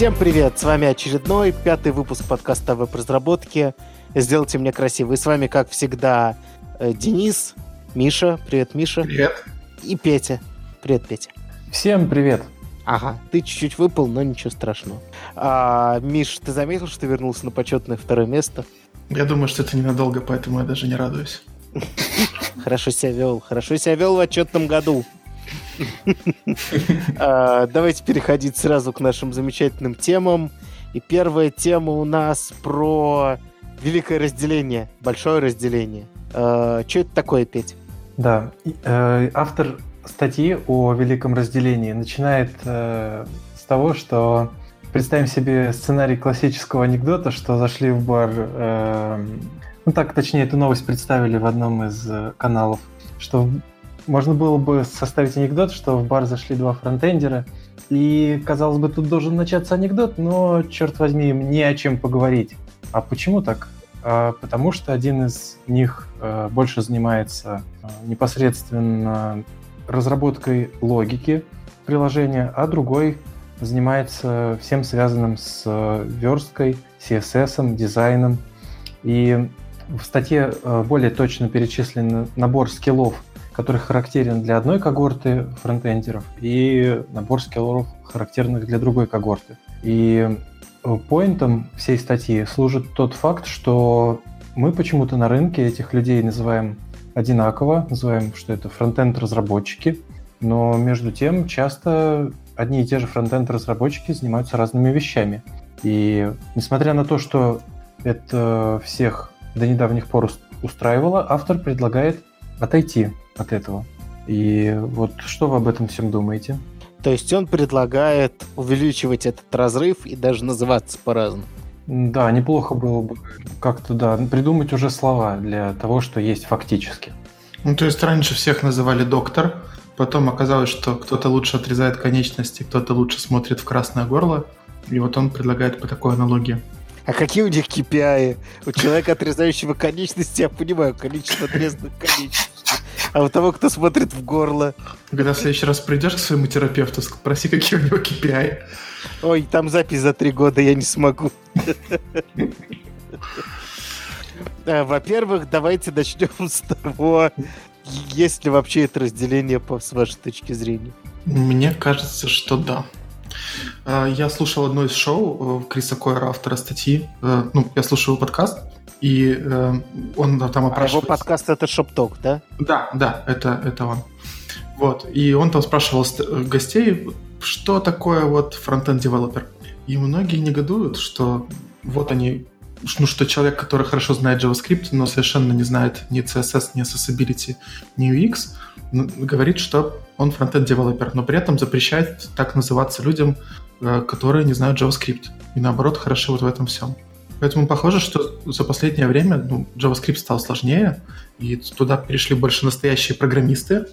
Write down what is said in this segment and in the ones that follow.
Всем привет! С вами очередной пятый выпуск подкаста веб-разработки. Сделайте мне красиво. И с вами, как всегда, э, Денис, Миша. Привет, Миша. Привет. И Петя. Привет, Петя. Всем привет. Ага, ты чуть-чуть выпал, но ничего страшного. А, Миш, ты заметил, что вернулся на почетное второе место? Я думаю, что это ненадолго, поэтому я даже не радуюсь. Хорошо себя вел. Хорошо себя вел в отчетном году. А, давайте переходить сразу к нашим замечательным темам. И первая тема у нас про великое разделение, большое разделение. А, что это такое, Петь? Да, э, автор статьи о великом разделении начинает э, с того, что представим себе сценарий классического анекдота, что зашли в бар, э, ну так, точнее, эту новость представили в одном из каналов, что можно было бы составить анекдот, что в бар зашли два фронтендера, и, казалось бы, тут должен начаться анекдот, но, черт возьми, им не о чем поговорить. А почему так? А, потому что один из них а, больше занимается а, непосредственно разработкой логики приложения, а другой занимается всем связанным с версткой, CSS, дизайном. И в статье более точно перечислен набор скиллов, который характерен для одной когорты фронтендеров, и набор скиллов, характерных для другой когорты. И э, поинтом всей статьи служит тот факт, что мы почему-то на рынке этих людей называем одинаково, называем, что это фронтенд-разработчики, но между тем часто одни и те же фронтенд-разработчики занимаются разными вещами. И несмотря на то, что это всех до недавних пор устраивало, автор предлагает отойти от этого. И вот что вы об этом всем думаете? То есть он предлагает увеличивать этот разрыв и даже называться по-разному. Да, неплохо было бы как-то, да, придумать уже слова для того, что есть фактически. Ну, то есть раньше всех называли доктор, потом оказалось, что кто-то лучше отрезает конечности, кто-то лучше смотрит в красное горло, и вот он предлагает по такой аналогии. А какие у них KPI? У человека, отрезающего конечности, я понимаю, количество отрезанных конечностей. А у того, кто смотрит в горло. Когда в следующий раз придешь к своему терапевту, спроси, какие у него KPI. Ой, там запись за три года, я не смогу. Во-первых, давайте начнем с того, есть ли вообще это разделение с вашей точки зрения. Мне кажется, что да. А, я слушал одно из шоу э, Криса Койера, автора статьи. Э, ну, я слушал его подкаст, и э, он там опрашивает... А его подкаст — это Шопток, да? Да, да, это, это он. Вот, и он там спрашивал гостей, что такое вот фронтенд-девелопер. И многие негодуют, что вот они ну, что человек, который хорошо знает JavaScript, но совершенно не знает ни CSS, ни Accessibility, ни UX, говорит, что он фронтенд-девелопер, но при этом запрещает так называться людям, э, которые не знают JavaScript. И наоборот, хорошо вот в этом всем. Поэтому похоже, что за последнее время ну, JavaScript стал сложнее, и туда перешли больше настоящие программисты,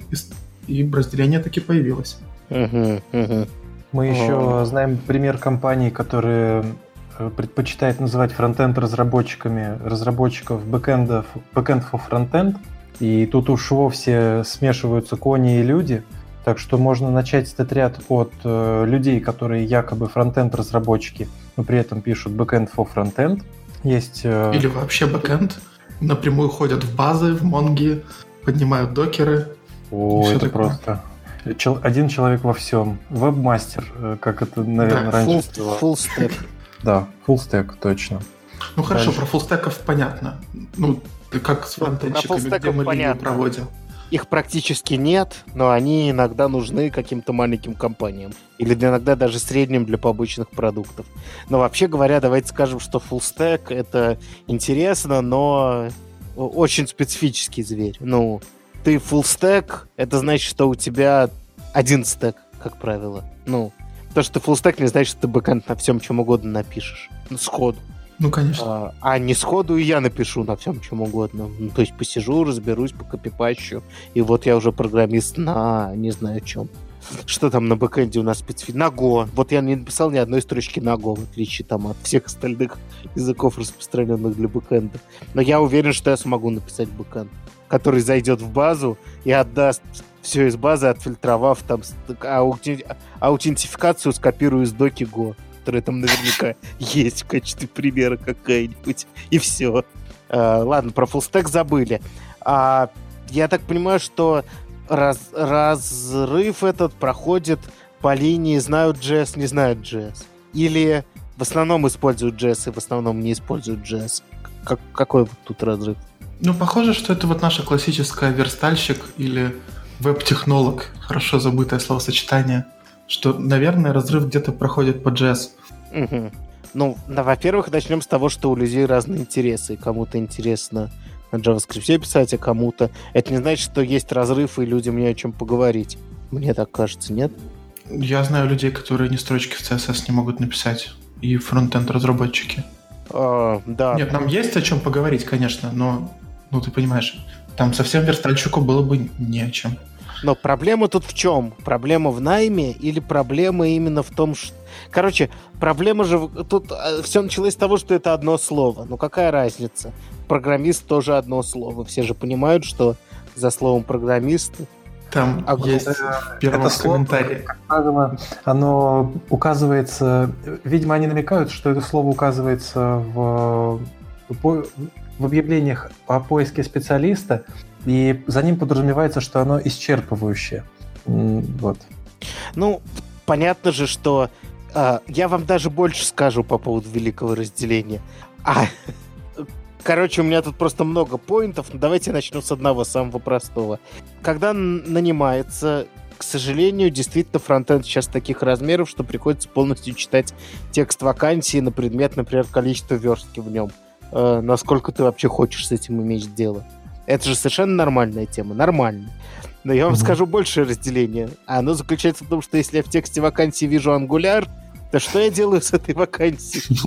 и, и разделение таки появилось. Мы еще знаем пример компаний, которые э, предпочитают называть фронтенд разработчиками разработчиков бэкэндов, бэкэнд for фронтенд, и тут уж вовсе смешиваются кони и люди, так что можно начать этот ряд от э, людей, которые якобы фронтенд разработчики, но при этом пишут backend for frontend. Есть... Э... Или вообще backend. Напрямую ходят в базы, в монги, поднимают докеры. О, это такое. просто... Чел... Один человек во всем. Вебмастер, э, как это, наверное, да, раньше full, full stack. Да, full stack, точно. Ну хорошо, про фуллстеков понятно. Ну, ты как с фронтенщиками, где мы понятно. проводим? Их практически нет, но они иногда нужны каким-то маленьким компаниям. Или иногда даже средним для побочных продуктов. Но вообще говоря, давайте скажем, что full stack это интересно, но очень специфический зверь. Ну, ты full stack, это значит, что у тебя один стек, как правило. Ну, то, что ты full stack, не значит, что ты бэкэнд на всем чем угодно напишешь. Сходу. Ну, конечно. А, а не сходу и я напишу на всем чем угодно. Ну, то есть посижу, разберусь, покопипащу, и вот я уже программист на не знаю чем. Что там на бэкэнде у нас специфично? На Go. Вот я не написал ни одной строчки на Go, в отличие там от всех остальных языков, распространенных для бэкэнда. Но я уверен, что я смогу написать бэкэнд, который зайдет в базу и отдаст все из базы, отфильтровав там аутентификацию, скопирую из доки Go которая там наверняка есть в качестве примера какая-нибудь. И все. А, ладно, про фуллстек забыли. А, я так понимаю, что раз, разрыв этот проходит по линии знают JS, не знают JS. Или в основном используют JS и в основном не используют JS. Как, какой тут разрыв? Ну, похоже, что это вот наша классическая верстальщик или веб-технолог, хорошо забытое словосочетание, что, наверное, разрыв где-то проходит по JS. Угу. Ну, да, во-первых, начнем с того, что у людей разные интересы. Кому-то интересно на JavaScript писать, а кому-то... Это не значит, что есть разрыв, и людям не о чем поговорить. Мне так кажется, нет? Я знаю людей, которые ни строчки в CSS не могут написать. И фронтенд разработчики. А, да. Нет, нам есть о чем поговорить, конечно, но, ну, ты понимаешь, там совсем верстальщику было бы не о чем. Но проблема тут в чем? Проблема в найме или проблема именно в том, что... Короче, проблема же... Тут э, все началось с того, что это одно слово. Ну какая разница? Программист тоже одно слово. Все же понимают, что за словом программист там а есть в первом это комментарии. Слово, оно указывается... Видимо, они намекают, что это слово указывается в, в объявлениях о поиске специалиста, и за ним подразумевается, что оно исчерпывающее. Вот. Ну, понятно же, что э, я вам даже больше скажу по поводу великого разделения. А, короче, у меня тут просто много поинтов, давайте начну с одного, самого простого. Когда нанимается к сожалению, действительно, фронтенд сейчас таких размеров, что приходится полностью читать текст вакансии на предмет, например, количество верстки в нем. Э, насколько ты вообще хочешь с этим иметь дело. Это же совершенно нормальная тема, нормально. Но я вам mm-hmm. скажу большее разделение. Оно заключается в том, что если я в тексте вакансии вижу ангуляр, то что я делаю с этой вакансией?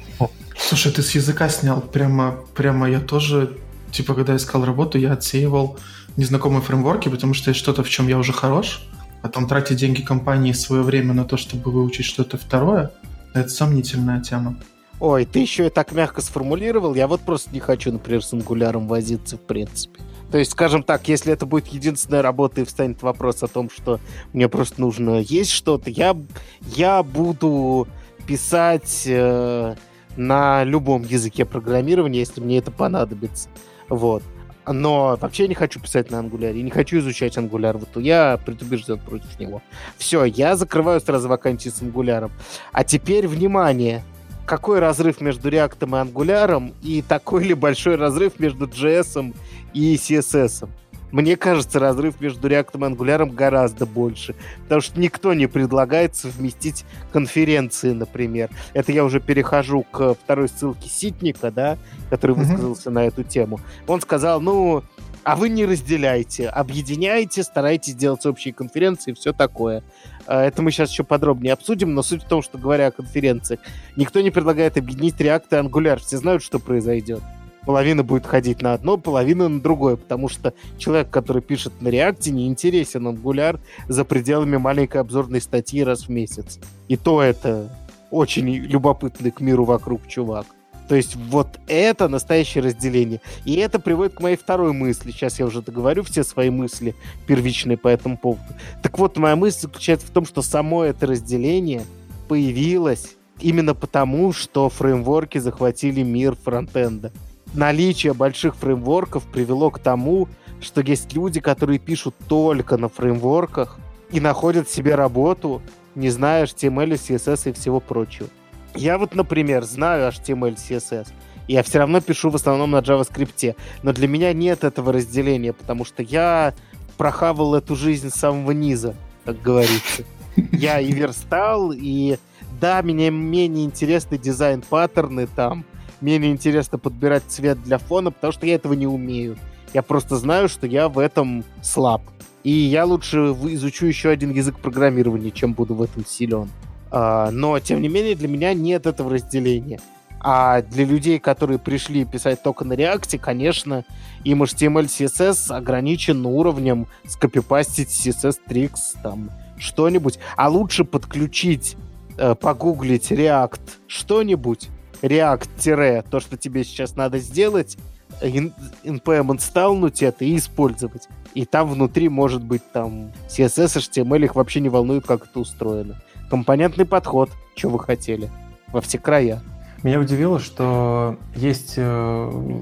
Слушай, ты с языка снял. Прямо, прямо я тоже, типа, когда искал работу, я отсеивал незнакомые фреймворки, потому что есть что-то, в чем я уже хорош. Потом тратить деньги компании свое время на то, чтобы выучить что-то второе, это сомнительная тема. Ой, ты еще и так мягко сформулировал. Я вот просто не хочу, например, с ангуляром возиться, в принципе. То есть, скажем так, если это будет единственная работа и встанет вопрос о том, что мне просто нужно есть что-то, я, я буду писать э, на любом языке программирования, если мне это понадобится. Вот. Но вообще я не хочу писать на ангуляре, не хочу изучать ангуляр. Вот я предубежден против него. Все, я закрываю сразу вакансии с ангуляром. А теперь, внимание, какой разрыв между React и Angular, и такой ли большой разрыв между JS и CSS. Мне кажется, разрыв между React и Angular гораздо больше, потому что никто не предлагает совместить конференции, например. Это я уже перехожу к второй ссылке Ситника, да, который высказался mm-hmm. на эту тему. Он сказал, ну, а вы не разделяйте, объединяйте, старайтесь делать общие конференции и все такое. А, это мы сейчас еще подробнее обсудим, но суть в том, что говоря о конференциях, никто не предлагает объединить React и Angular. Все знают, что произойдет. Половина будет ходить на одно, половина на другое, потому что человек, который пишет на React, не интересен Angular за пределами маленькой обзорной статьи раз в месяц. И то это очень любопытный к миру вокруг чувак. То есть вот это настоящее разделение. И это приводит к моей второй мысли. Сейчас я уже договорю все свои мысли первичные по этому поводу. Так вот, моя мысль заключается в том, что само это разделение появилось именно потому, что фреймворки захватили мир фронтенда. Наличие больших фреймворков привело к тому, что есть люди, которые пишут только на фреймворках и находят себе работу, не зная HTML, CSS и всего прочего. Я вот, например, знаю HTML, CSS, я все равно пишу в основном на JavaScript. Но для меня нет этого разделения, потому что я прохавал эту жизнь с самого низа, как говорится. Я и верстал, и да, мне менее интересны дизайн-паттерны там, менее интересно подбирать цвет для фона, потому что я этого не умею. Я просто знаю, что я в этом слаб. И я лучше изучу еще один язык программирования, чем буду в этом силен. А, но, тем не менее, для меня нет этого разделения. А для людей, которые пришли писать только на реакте, конечно, им HTML, CSS ограничен уровнем скопипастить CSS Tricks, там, что-нибудь. А лучше подключить, э, погуглить React что-нибудь, React- то, что тебе сейчас надо сделать, npm инсталнуть это и использовать. И там внутри может быть там CSS, HTML, их вообще не волнует, как это устроено. Компонентный подход. Что вы хотели? во все края. Меня удивило, что есть... Э,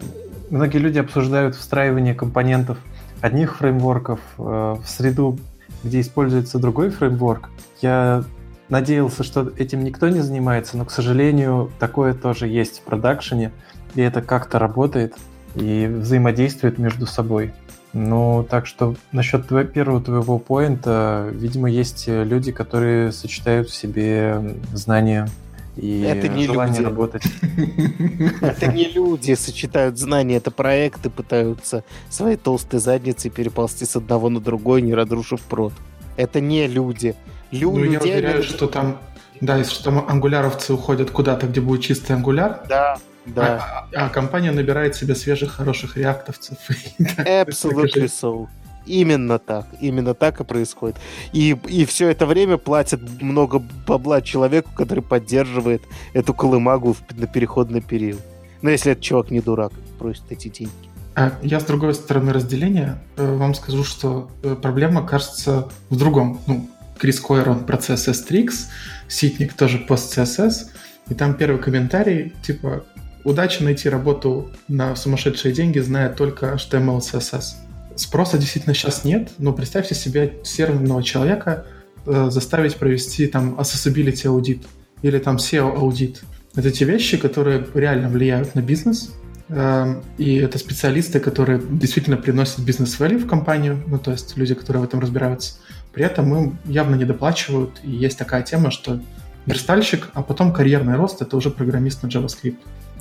многие люди обсуждают встраивание компонентов одних фреймворков э, в среду, где используется другой фреймворк. Я надеялся, что этим никто не занимается, но, к сожалению, такое тоже есть в продакшене, и это как-то работает и взаимодействует между собой. Ну, так что насчет твоего, первого твоего поинта, видимо, есть люди, которые сочетают в себе знания и это не желание люди. работать. Это не люди сочетают знания, это проекты пытаются своей толстой задницей переползти с одного на другой, не разрушив прод. Это не люди. Люди, ну, я уверяю, что там, да, если что там ангуляровцы уходят куда-то, где будет чистый ангуляр. Да, да. А, а компания набирает себе свежих, хороших реактовцев. Absolutely so. Именно так, именно так и происходит. И, и все это время платят много бабла человеку, который поддерживает эту колымагу на переходный период. Но если этот чувак не дурак, просит эти деньги. А я с другой стороны разделения э, вам скажу, что э, проблема кажется в другом. Ну, Крис Койер, он процесс S3X, Ситник тоже пост CSS, и там первый комментарий, типа, удача найти работу на сумасшедшие деньги, зная только HTML, CSS. Спроса действительно сейчас нет, но представьте себе серверного человека э, заставить провести там accessibility аудит или там SEO аудит. Это те вещи, которые реально влияют на бизнес, э, и это специалисты, которые действительно приносят бизнес-value в компанию, ну то есть люди, которые в этом разбираются. При этом им явно не доплачивают, и есть такая тема, что верстальщик, а потом карьерный рост — это уже программист на JavaScript.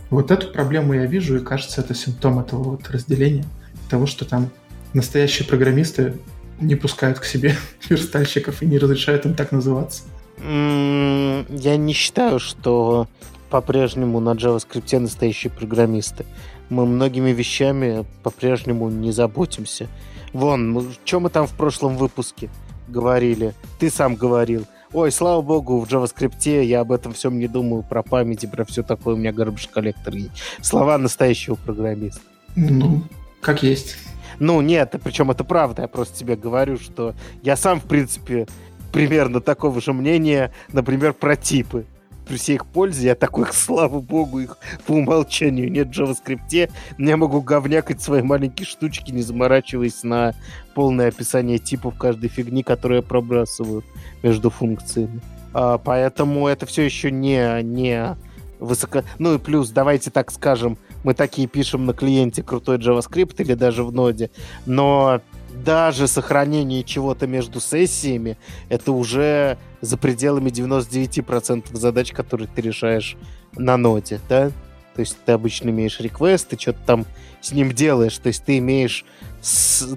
Вот эту проблему я вижу, и кажется, это симптом этого вот разделения, того, что там настоящие программисты не пускают к себе верстальщиков и не разрешают им так называться. Я не считаю, что по-прежнему на JavaScript настоящие программисты. Мы многими вещами по-прежнему не заботимся. Вон, что мы там в прошлом выпуске говорили? Ты сам говорил. Ой, слава богу, в JavaScript я об этом всем не думаю, про память и про все такое, у меня garbage коллектор. Слова настоящего программиста. Ну, как есть. Ну, нет, причем это правда, я просто тебе говорю, что я сам, в принципе, примерно такого же мнения, например, про типы. При всей их пользе я такой, слава богу, их по умолчанию нет в JavaScript. Я могу говнякать свои маленькие штучки, не заморачиваясь на полное описание типов каждой фигни, которую я пробрасываю между функциями. А, поэтому это все еще не, не высоко... Ну и плюс, давайте так скажем, мы такие пишем на клиенте крутой JavaScript или даже в ноде, но даже сохранение чего-то между сессиями это уже за пределами 99% задач, которые ты решаешь на ноде, да? То есть ты обычно имеешь реквест, ты что-то там с ним делаешь, то есть ты имеешь,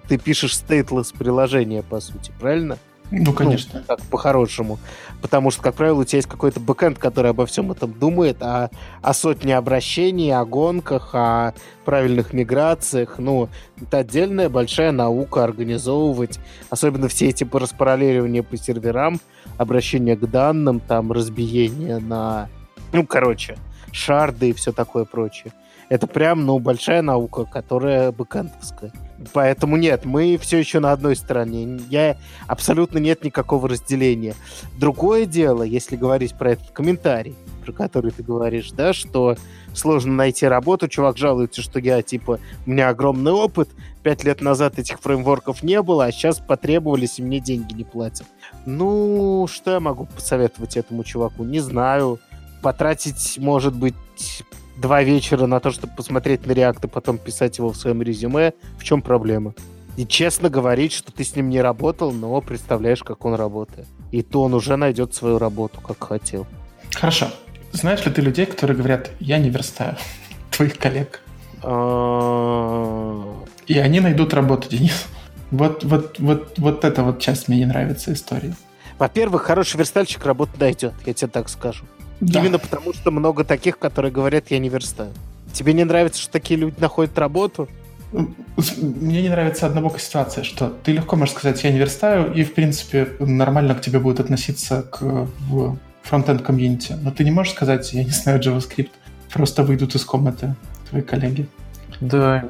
ты пишешь stateless приложение, по сути, правильно? Ну, конечно. Ну, так, по-хорошему. Потому что, как правило, у тебя есть какой-то бэкэнд, который обо всем этом думает, о, о сотне обращений, о гонках, о правильных миграциях. Ну, это отдельная большая наука организовывать, особенно все эти распараллеливания по серверам, обращение к данным, там, разбиение на... Ну, короче, шарды и все такое прочее. Это прям, ну, большая наука, которая бэкэндовская. Поэтому нет, мы все еще на одной стороне. Я абсолютно нет никакого разделения. Другое дело, если говорить про этот комментарий, про который ты говоришь, да, что сложно найти работу, чувак жалуется, что я, типа, у меня огромный опыт, пять лет назад этих фреймворков не было, а сейчас потребовались, и мне деньги не платят. Ну, что я могу посоветовать этому чуваку? Не знаю. Потратить, может быть, два вечера на то, чтобы посмотреть на реакт и потом писать его в своем резюме, в чем проблема? И честно говорить, что ты с ним не работал, но представляешь, как он работает. И то он уже найдет свою работу, как хотел. Хорошо. Знаешь ли ты людей, которые говорят, я не верстаю твоих коллег? А. И они найдут работу, Денис. Вот, вот, вот, вот эта вот часть мне не нравится истории. Во-первых, хороший верстальщик работу найдет, я тебе так скажу. Да. Именно потому, что много таких, которые говорят, я не верстаю. Тебе не нравится, что такие люди находят работу? Мне не нравится однобокая ситуация, что ты легко можешь сказать, я не верстаю, и, в принципе, нормально к тебе будут относиться к фронтенд комьюнити. Но ты не можешь сказать, я не знаю JavaScript. Просто выйдут из комнаты твои коллеги. Да,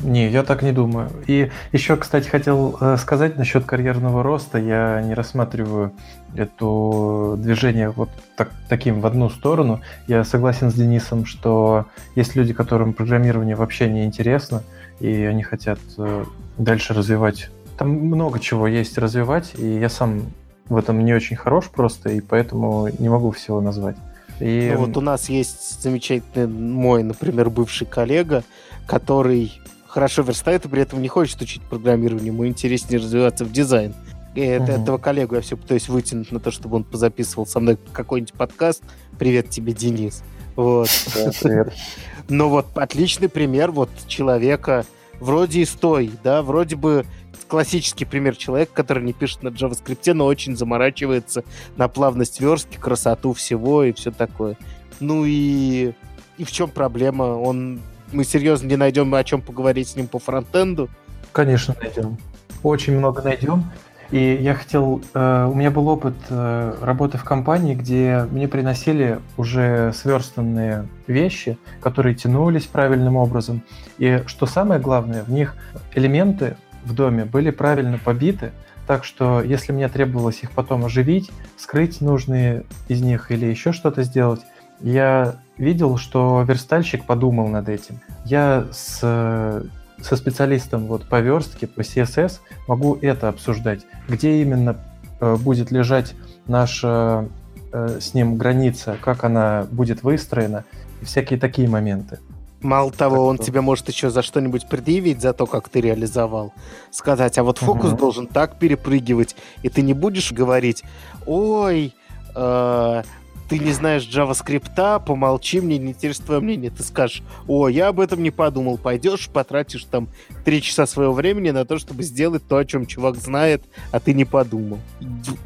Не, я так не думаю. И еще, кстати, хотел э, сказать насчет карьерного роста. Я не рассматриваю это движение вот так, таким в одну сторону. Я согласен с Денисом, что есть люди, которым программирование вообще не интересно, и они хотят э, дальше развивать. Там много чего есть развивать, и я сам в этом не очень хорош просто, и поэтому не могу всего назвать. И... Ну, вот у нас есть замечательный мой, например, бывший коллега, который хорошо верстает и при этом не хочет учить программирование, ему интереснее развиваться в дизайн. Uh-huh. этого коллегу я все пытаюсь вытянуть на то, чтобы он позаписывал со мной какой-нибудь подкаст. Привет тебе, Денис. Вот. Привет. Ну вот, отличный пример вот человека вроде и стой, да, вроде бы классический пример человека, который не пишет на JavaScript, но очень заморачивается на плавность верстки, красоту всего и все такое. Ну и, и в чем проблема? Он мы серьезно не найдем о чем поговорить с ним по фронтенду? Конечно, найдем. Очень много найдем. И я хотел, э, у меня был опыт э, работы в компании, где мне приносили уже сверстанные вещи, которые тянулись правильным образом. И что самое главное, в них элементы в доме были правильно побиты, так что если мне требовалось их потом оживить, скрыть нужные из них или еще что-то сделать, я видел, что верстальщик подумал над этим. Я с, со специалистом вот по верстке, по CSS могу это обсуждать, где именно э, будет лежать наша э, с ним граница, как она будет выстроена, и всякие такие моменты. Мало того, так он что... тебе может еще за что-нибудь предъявить, за то, как ты реализовал. Сказать, а вот фокус угу. должен так перепрыгивать, и ты не будешь говорить, ой, э, ты не знаешь JavaScript, помолчи, мне не интересует твое мнение. Ты скажешь, о, я об этом не подумал. Пойдешь, потратишь там три часа своего времени на то, чтобы сделать то, о чем чувак знает, а ты не подумал.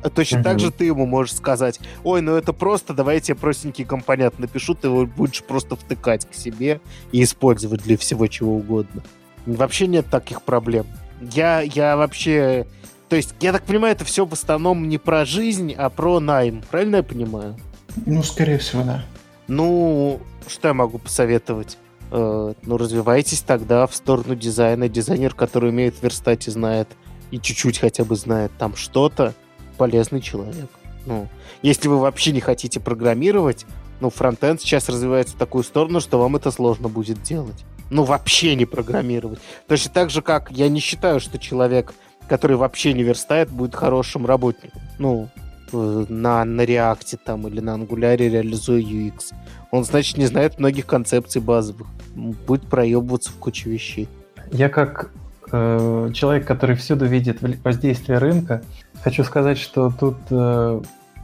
А точно mm-hmm. так же ты ему можешь сказать, ой, ну это просто, давай я тебе простенький компонент напишу, ты его будешь просто втыкать к себе и использовать для всего чего угодно. Вообще нет таких проблем. Я, я вообще... То есть, я так понимаю, это все в основном не про жизнь, а про найм. Правильно я понимаю? Ну, скорее всего, да. Ну, что я могу посоветовать? Э, ну, развивайтесь тогда в сторону дизайна. Дизайнер, который умеет верстать и знает, и чуть-чуть хотя бы знает там что-то, полезный человек. Ну, если вы вообще не хотите программировать, ну, фронтенд сейчас развивается в такую сторону, что вам это сложно будет делать. Ну, вообще не программировать. Точно так же, как я не считаю, что человек, который вообще не верстает, будет хорошим работником. Ну, на, на React там или на Angular реализуя UX. Он, значит, не знает многих концепций базовых. Будет проебываться в кучу вещей. Я как э, человек, который всюду видит воздействие рынка, хочу сказать, что тут, э,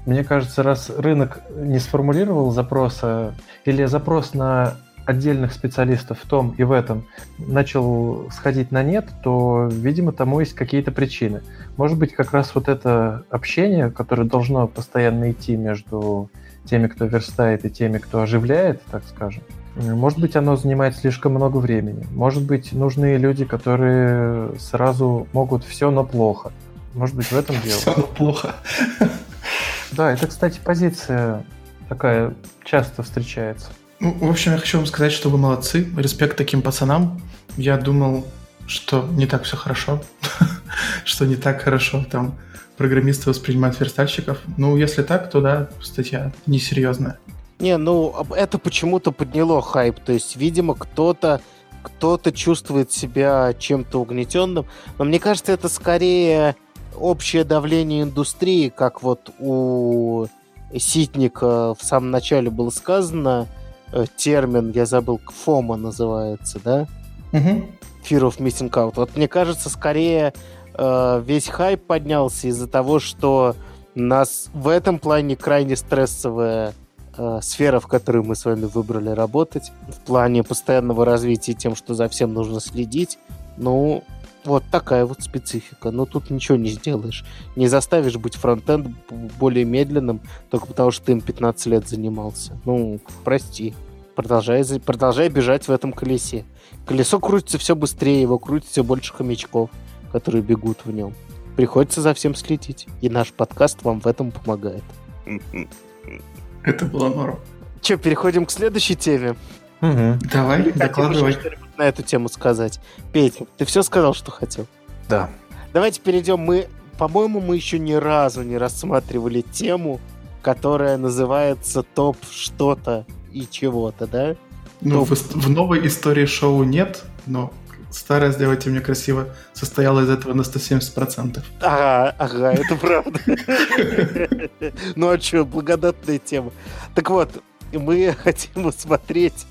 мне кажется, раз рынок не сформулировал запроса или запрос на отдельных специалистов в том и в этом начал сходить на нет, то, видимо, тому есть какие-то причины. Может быть, как раз вот это общение, которое должно постоянно идти между теми, кто верстает, и теми, кто оживляет, так скажем, может быть, оно занимает слишком много времени. Может быть, нужны люди, которые сразу могут все, но плохо. Может быть, в этом дело. Все, но плохо. Да, это, кстати, позиция такая часто встречается. Ну, в общем, я хочу вам сказать, что вы молодцы. Респект таким пацанам. Я думал, что не так все хорошо. что не так хорошо там программисты воспринимают верстальщиков. Ну, если так, то да, статья несерьезная. Не, ну, это почему-то подняло хайп. То есть, видимо, кто-то кто-то чувствует себя чем-то угнетенным. Но мне кажется, это скорее общее давление индустрии, как вот у Ситника в самом начале было сказано – термин, я забыл, ФОМа называется, да? Угу. Fear of Missing Out. Вот мне кажется, скорее э, весь хайп поднялся из-за того, что нас в этом плане крайне стрессовая э, сфера, в которой мы с вами выбрали работать, в плане постоянного развития тем, что за всем нужно следить. Ну, вот такая вот специфика. Но тут ничего не сделаешь. Не заставишь быть фронтенд более медленным, только потому что ты им 15 лет занимался. Ну, прости. Продолжай, продолжай бежать в этом колесе. Колесо крутится все быстрее, его крутит все больше хомячков, которые бегут в нем. Приходится за всем следить. И наш подкаст вам в этом помогает. Это было норм. Че, переходим к следующей теме? Угу. Давай, докладывай. На эту тему сказать. Петя, ты все сказал, что хотел? Да. Давайте перейдем. Мы, по-моему, мы еще ни разу не рассматривали тему, которая называется топ что-то и чего-то, да? Ну, в, в новой истории шоу нет, но старая «Сделайте мне красиво» состояла из этого на 170%. Ага, ага, это правда. Ну а что, благодатная тема. Так вот, мы хотим посмотреть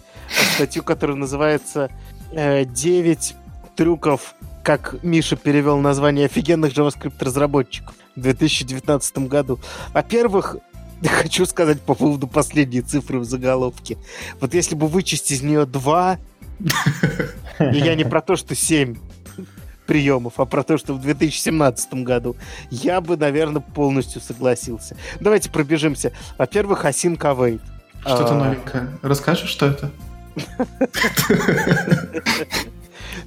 статью, которая называется «9 трюков, как Миша перевел название офигенных JavaScript-разработчиков в 2019 году». Во-первых, хочу сказать по поводу последней цифры в заголовке. Вот если бы вычесть из нее два, и я не про то, что семь приемов, а про то, что в 2017 году, я бы, наверное, полностью согласился. Давайте пробежимся. Во-первых, Async Await. Что-то а... новенькое. Расскажешь, что это?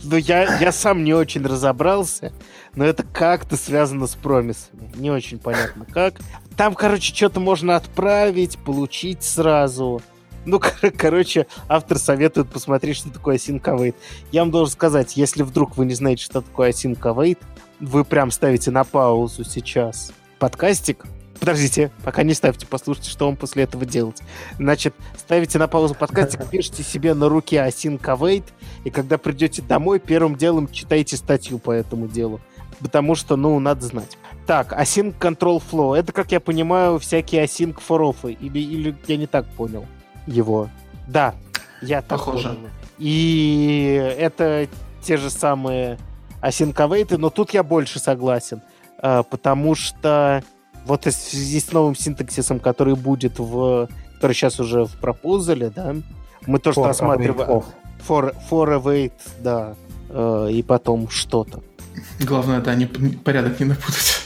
Ну, я, я сам не очень разобрался, но это как-то связано с промисами. Не очень понятно как. Там, короче, что-то можно отправить, получить сразу. Ну, кор- короче, автор советует посмотреть, что такое Async Await. Я вам должен сказать, если вдруг вы не знаете, что такое Async Await, вы прям ставите на паузу сейчас подкастик, Подождите, пока не ставьте, послушайте, что вам после этого делать. Значит, ставите на паузу подкастик, пишите себе на руке Await, и когда придете домой, первым делом читайте статью по этому делу. Потому что, ну, надо знать. Так, Async Control Flow. Это, как я понимаю, всякие Async for Или, или я не так понял его. Да, я так Похоже. понял. И это те же самые Await, но тут я больше согласен. Потому что вот в связи с новым синтаксисом, который будет в... который сейчас уже в пропозале, да, мы то, что For рассматриваем... For, for await, да, э, и потом что-то. Главное, да, не, порядок не напутать.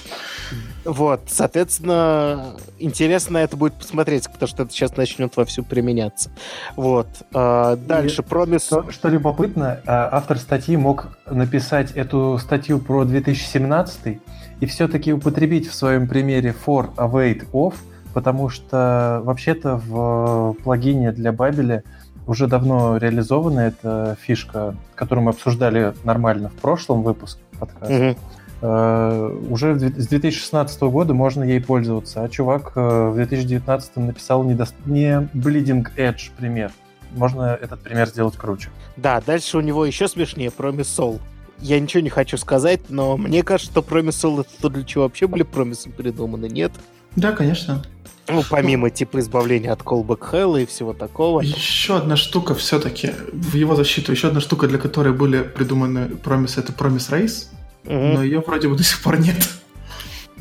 Вот, соответственно, интересно это будет посмотреть, потому что это сейчас начнет вовсю применяться. Вот. А, дальше, промис... Что, что любопытно, а, автор статьи мог написать эту статью про 2017 и все-таки употребить в своем примере for await off, потому что вообще-то в плагине для Бабеля уже давно реализована эта фишка, которую мы обсуждали нормально в прошлом выпуске подкаста. Mm-hmm. Uh, уже с 2016 года можно ей пользоваться, а чувак uh, в 2019 написал не, до... не Bleeding Edge пример. Можно этот пример сделать круче. Да, дальше у него еще смешнее, Promise Soul я ничего не хочу сказать, но мне кажется, что промисол это то, для чего вообще были промисы придуманы, нет? Да, конечно. Ну, помимо типа избавления от callback hell и всего такого. Еще одна штука все-таки, в его защиту, еще одна штука, для которой были придуманы промисы, это Promise Race, угу. но ее вроде бы до сих пор нет,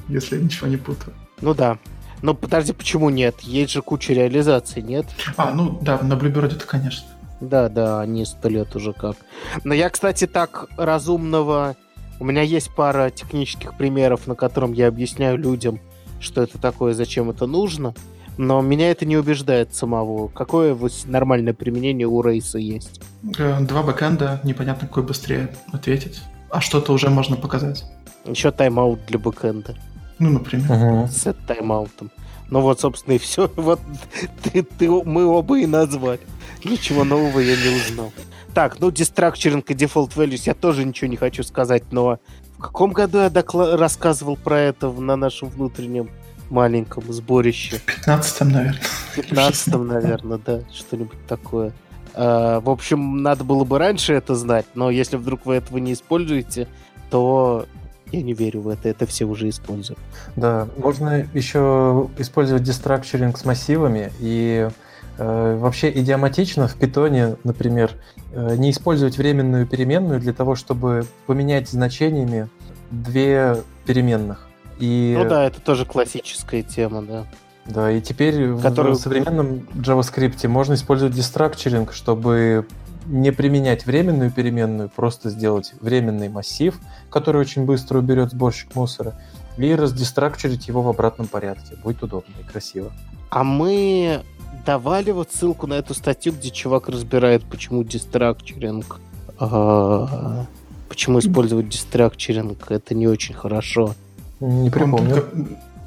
если я ничего не путаю. Ну да. Но подожди, почему нет? Есть же куча реализаций, нет? А, ну да, на Bluebird, конечно. Да, да, они сто лет уже как. Но я, кстати, так разумного... У меня есть пара технических примеров, на котором я объясняю людям, что это такое, зачем это нужно. Но меня это не убеждает самого. Какое нормальное применение у рейса есть? Э, два бэкэнда, непонятно, какой быстрее ответить. А что-то уже можно показать. Еще тайм-аут для бэкэнда. Ну, например. Угу. С тайм-аутом. Ну вот, собственно, и все. Вот ты, ты, мы оба и назвали. Ничего нового я не узнал. Так, ну, дестракчеринг и Default Values я тоже ничего не хочу сказать, но в каком году я докла- рассказывал про это на нашем внутреннем маленьком сборище? В 15-м, наверное. В 15-м, наверное, да, что-нибудь такое. А, в общем, надо было бы раньше это знать, но если вдруг вы этого не используете, то я не верю в это, это все уже используют. Да, можно еще использовать дестракчеринг с массивами и вообще идиоматично в питоне, например, э, не использовать временную переменную для того, чтобы поменять значениями две переменных. И... Ну да, это тоже классическая тема, да. Да, и теперь Который... в современном JavaScript можно использовать дестракчеринг, чтобы не применять временную переменную, просто сделать временный массив, который очень быстро уберет сборщик мусора, и раздестракчерить его в обратном порядке. Будет удобно и красиво. А мы давали вот ссылку на эту статью, где чувак разбирает, почему дистракчеринг, а, почему использовать дистракчеринг, это не очень хорошо. Не припомню.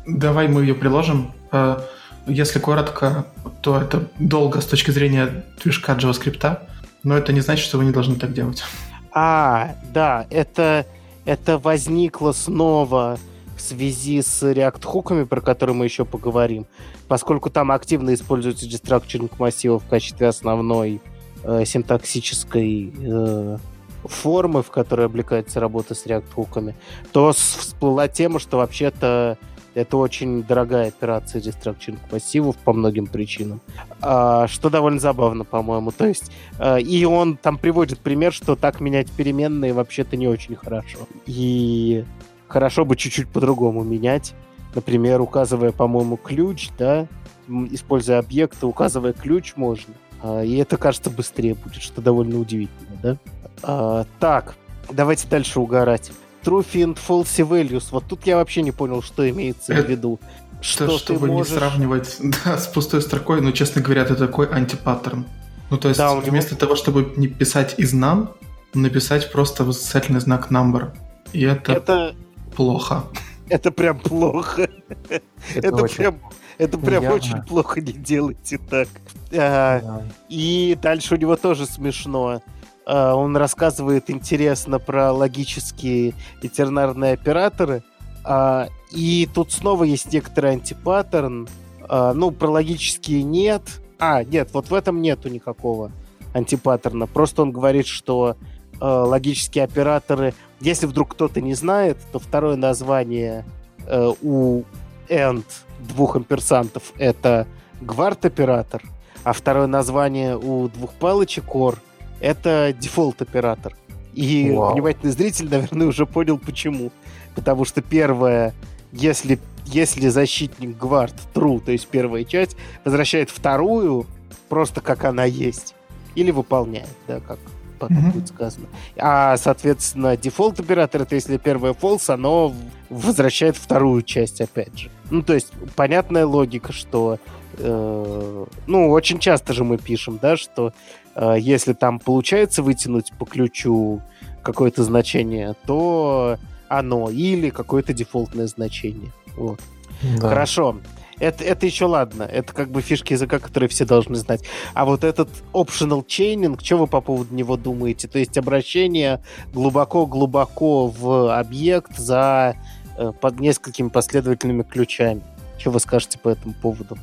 Давай мы ее приложим. А, если коротко, то это долго с точки зрения движка JavaScript. Но это не значит, что вы не должны так делать. А, да, это, это возникло снова в связи с React-хуками, про которые мы еще поговорим, поскольку там активно используется дестракчеринг массива в качестве основной э, синтаксической э, формы, в которой облекается работа с React-хуками, то всплыла тема, что вообще-то это очень дорогая операция дестракчинг массивов по многим причинам. А, что довольно забавно, по-моему. То есть, а, и он там приводит пример, что так менять переменные вообще-то не очень хорошо. И хорошо бы чуть-чуть по-другому менять. Например, указывая, по-моему, ключ, да, используя объекты, указывая ключ можно. А, и это, кажется, быстрее будет, что довольно удивительно, да? А, так, давайте дальше угорать. True and False Values. Вот тут я вообще не понял, что имеется в виду. Что это, чтобы можешь... не сравнивать да, с пустой строкой, но, честно говоря, это такой антипаттерн. Ну, то есть, да, вместо него... того, чтобы не писать из нам, написать просто восклицательный знак number. И это, это... плохо. Это прям плохо. Это, прям, это прям Явно. очень плохо, не делайте так. А, и дальше у него тоже смешно. А, он рассказывает интересно про логические и тернарные операторы. А, и тут снова есть некоторый антипаттерн. А, ну, про логические нет. А, нет, вот в этом нету никакого антипаттерна. Просто он говорит, что логические операторы, если вдруг кто-то не знает, то второе название у AND двух амперсантов это guard оператор, а второе название у двух палочек or это дефолт оператор. И Вау. внимательный зритель, наверное, уже понял почему. Потому что первое, если, если защитник guard true, то есть первая часть, возвращает вторую просто как она есть. Или выполняет, да, как потом mm-hmm. будет сказано. А, соответственно, дефолт оператор, это если первое false, оно возвращает вторую часть опять же. Ну, то есть, понятная логика, что э, ну, очень часто же мы пишем, да, что э, если там получается вытянуть по ключу какое-то значение, то оно или какое-то дефолтное значение. Вот. Да. Хорошо. Это, это еще ладно. Это как бы фишки языка, которые все должны знать. А вот этот optional chaining, что вы по поводу него думаете? То есть обращение глубоко-глубоко в объект за э, под несколькими последовательными ключами. Что вы скажете по этому поводу?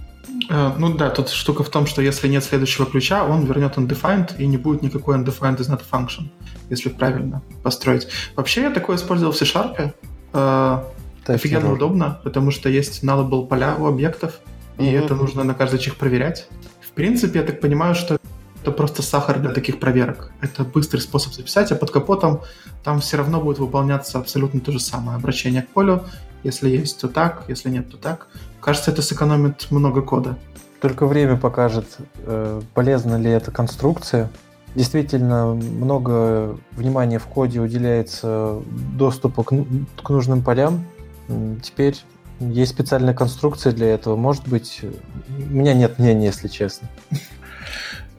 Э, ну да, тут штука в том, что если нет следующего ключа, он вернет undefined, и не будет никакой undefined is not function, если правильно построить. Вообще я такое использовал в C-Sharp. Офигенно удобно, потому что есть nullable поля у объектов, и mm-hmm. это нужно на каждый чих проверять. В принципе, я так понимаю, что это просто сахар для таких проверок. Это быстрый способ записать, а под капотом там все равно будет выполняться абсолютно то же самое. Обращение к полю, если есть, то так, если нет, то так. Кажется, это сэкономит много кода. Только время покажет, э, полезна ли эта конструкция. Действительно, много внимания в коде уделяется доступу к, к нужным полям. Теперь есть специальная конструкция для этого. Может быть, у меня нет мнения, если честно.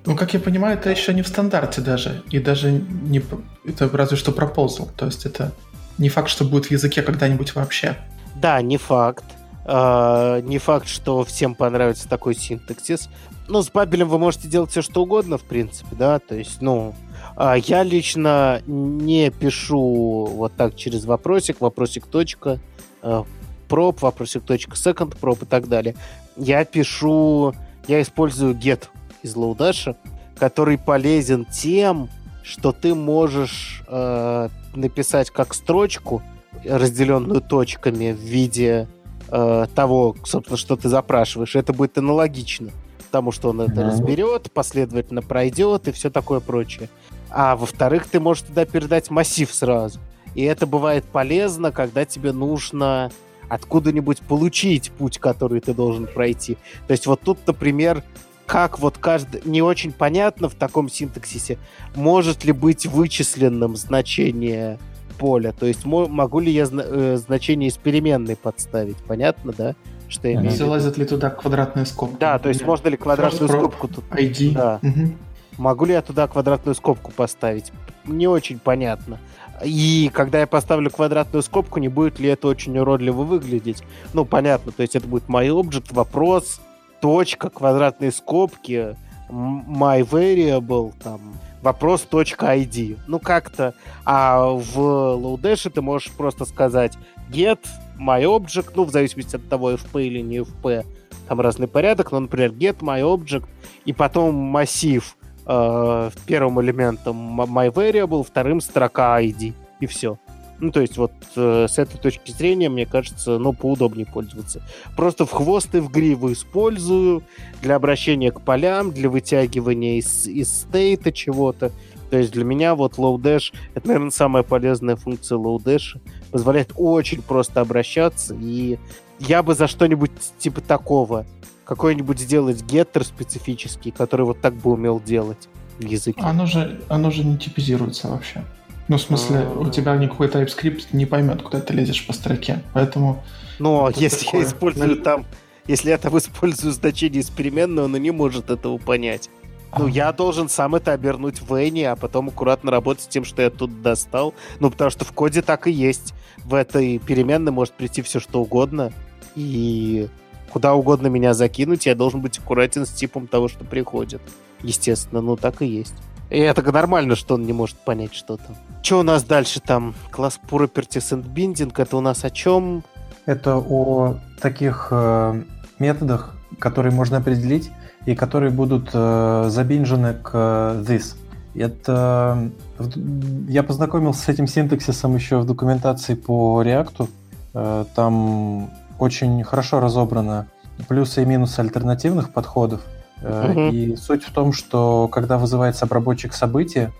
Ну, как я понимаю, это еще не в стандарте даже. И даже не... Это разве что proposal. То есть это не факт, что будет в языке когда-нибудь вообще. Да, не факт. Uh, не факт, что всем понравится такой синтаксис. Ну, с бабелем вы можете делать все, что угодно, в принципе, да, то есть, ну, uh, я лично не пишу вот так через вопросик, вопросик точка, uh, проб, вопросик точка, second проб и так далее. Я пишу, я использую get из Lodash, который полезен тем, что ты можешь э, написать как строчку, разделенную точками в виде э, того, собственно, что ты запрашиваешь. Это будет аналогично потому что он это разберет, последовательно пройдет и все такое прочее. А во-вторых, ты можешь туда передать массив сразу. И это бывает полезно, когда тебе нужно откуда-нибудь получить путь, который ты должен пройти. То есть вот тут, например, как вот каждый... Не очень понятно в таком синтаксисе, может ли быть вычисленным значение поля. То есть могу ли я э, значение из переменной подставить? Понятно, да? Что я имею Залазят ли туда квадратные скобки? Да, то есть можно ли квадратную First скобку тут... ID. Да. Угу. Могу ли я туда квадратную скобку поставить? Не очень понятно. И когда я поставлю квадратную скобку, не будет ли это очень уродливо выглядеть? Ну, понятно, то есть это будет мой объект, вопрос, точка, квадратные скобки, my variable, там, вопрос .id. Ну, как-то. А в Lodash ты можешь просто сказать get my object, ну, в зависимости от того, FP или не FP, там разный порядок, но, например, get my object, и потом массив э, первым элементом my variable, вторым строка ID, и все. Ну, то есть вот э, с этой точки зрения, мне кажется, ну, поудобнее пользоваться. Просто в хвост и в гриву использую для обращения к полям, для вытягивания из, из стейта чего-то. То есть для меня вот Lodash, это, наверное, самая полезная функция Lodash. Позволяет очень просто обращаться, и я бы за что-нибудь типа такого, какой-нибудь сделать геттер специфический, который вот так бы умел делать в языке. Оно же, оно же не типизируется вообще. Ну, в смысле, у А. тебя никакой TypeScript не поймет, куда ты лезешь по строке. Поэтому Но Это если такое. я использую там, если я там использую значение из переменной, он и не может этого понять. Ну, А. я должен сам это обернуть в Any, а потом аккуратно работать с тем, что я тут достал. Ну, потому что в коде так и есть. В этой переменной может прийти все, что угодно. И куда угодно меня закинуть, я должен быть аккуратен с типом того, что приходит. Естественно, ну так и есть. И это нормально, что он не может понять что-то. Что у нас дальше там? Класс Properties and Binding, это у нас о чем? Это о таких э, методах, которые можно определить и которые будут э, забинжены к э, this. Это в- я познакомился с этим синтаксисом еще в документации по React. Э, Там очень хорошо разобрано плюсы и минусы альтернативных подходов. Мгм. И суть в том, что когда вызывается обработчик события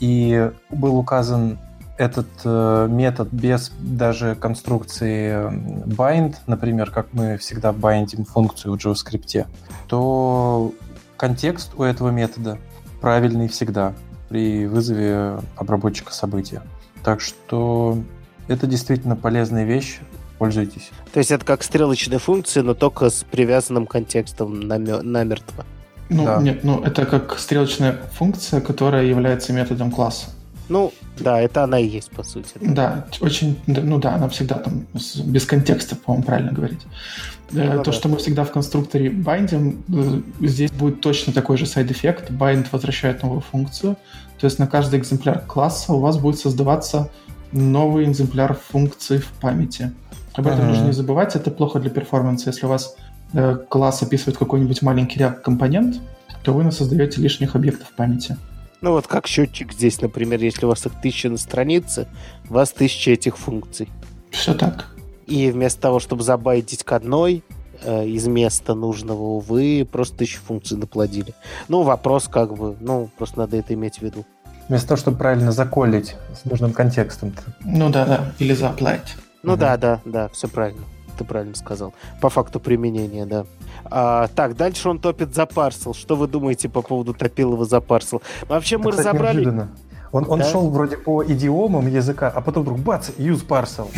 и был указан этот э, метод без даже конструкции bind, например, как мы всегда байдим функцию в JavaScript, то контекст у этого метода правильный всегда при вызове обработчика события. Так что это действительно полезная вещь. Пользуйтесь. То есть это как стрелочная функция, но только с привязанным контекстом намертво. Ну, Да. нет, ну это как стрелочная функция, которая является методом класса. Ну, да, это она и есть, по сути. Да, очень, ну да, она всегда там без контекста, по-моему, правильно говорить. Э, Ну То, да. что мы всегда в конструкторе bind им, э, здесь будет точно такой же side effect. Bind возвращает новую функцию. То есть на каждый экземпляр класса у вас будет создаваться новый экземпляр функции в памяти. Об этом нужно не забывать, это плохо для перформанса. Если у вас э, класс описывает какой-нибудь маленький ряд компонент, то вы создаете лишних объектов в памяти. Ну вот как счетчик здесь, например, если у вас их тысяча на странице, у вас тысяча этих функций. Все так. И вместо того, чтобы забайтить к одной э, из места нужного, вы просто тысячу функций наплодили. Ну, вопрос как бы, ну, просто надо это иметь в виду. Вместо того, чтобы правильно заколить с нужным контекстом. Ну да, да, или заплатить. Ну Мгм. да, да, да, все правильно. Ты правильно сказал. По факту применения, да. А, так, дальше он топит за парсел. Что вы думаете по поводу Топилова за парсел? Вообще мы Это, кстати, разобрали... неожиданно. Он, он Да? шел вроде по идиомам языка, а потом вдруг бац, use parcel.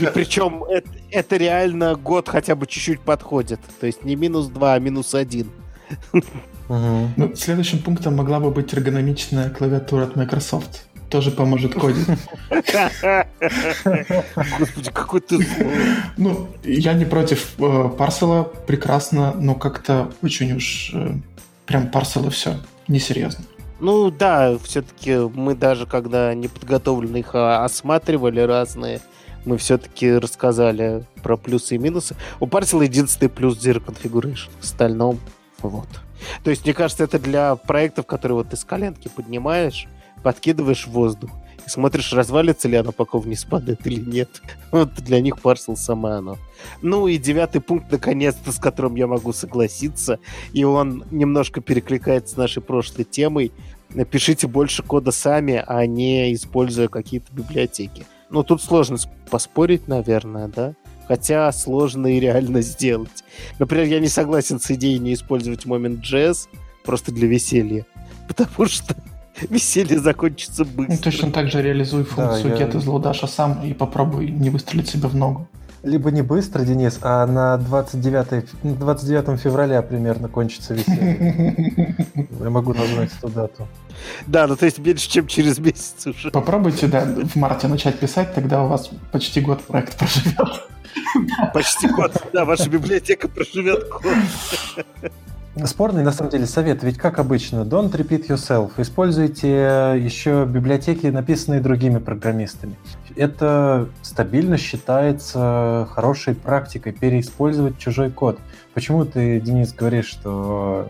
И причем это, это реально год хотя бы чуть-чуть подходит. То есть не минус два, а минус один. Ну, следующим пунктом могла бы быть эргономичная клавиатура от Microsoft. Тоже поможет кодить. Господи, какой ты. Ну, я не против э, парсела, прекрасно, но как-то очень уж э, прям парсел и все. Несерьезно. Ну да, все-таки мы даже когда неподготовленно их а, осматривали разные, мы все-таки рассказали про плюсы и минусы. У парсела единственный плюс Zero Configuration. В остальном вот. То есть, мне кажется, это для проектов, которые вот ты с коленки поднимаешь, подкидываешь в воздух и смотришь, развалится ли оно, пока вниз падает или нет. Вот для них парсел самое оно. Ну и девятый пункт, наконец-то, с которым я могу согласиться, и он немножко перекликается с нашей прошлой темой. Напишите больше кода сами, а не используя какие-то библиотеки. Ну, тут сложно поспорить, наверное, да? Хотя сложно и реально сделать. Например, я не согласен с идеей не использовать Moment.js просто для веселья. Потому что веселье закончится Ну, быстро. точно так же реализуй функцию я- get из лоудаша сам и попробуй не выстрелить себе в ногу. Либо не быстро, Денис, а на 29, на 29 февраля примерно кончится веселье. Я могу назвать эту дату. Да, ну то есть меньше, чем через месяц уже. Попробуйте, да, в марте начать писать, тогда у вас почти год проект проживет. Почти год. Да, ваша библиотека проживет год. Спорный, на самом деле, совет. Ведь как обычно, don't repeat yourself. Используйте еще библиотеки, написанные другими программистами. Это стабильно считается хорошей практикой переиспользовать чужой код. Почему ты, Денис, говоришь, что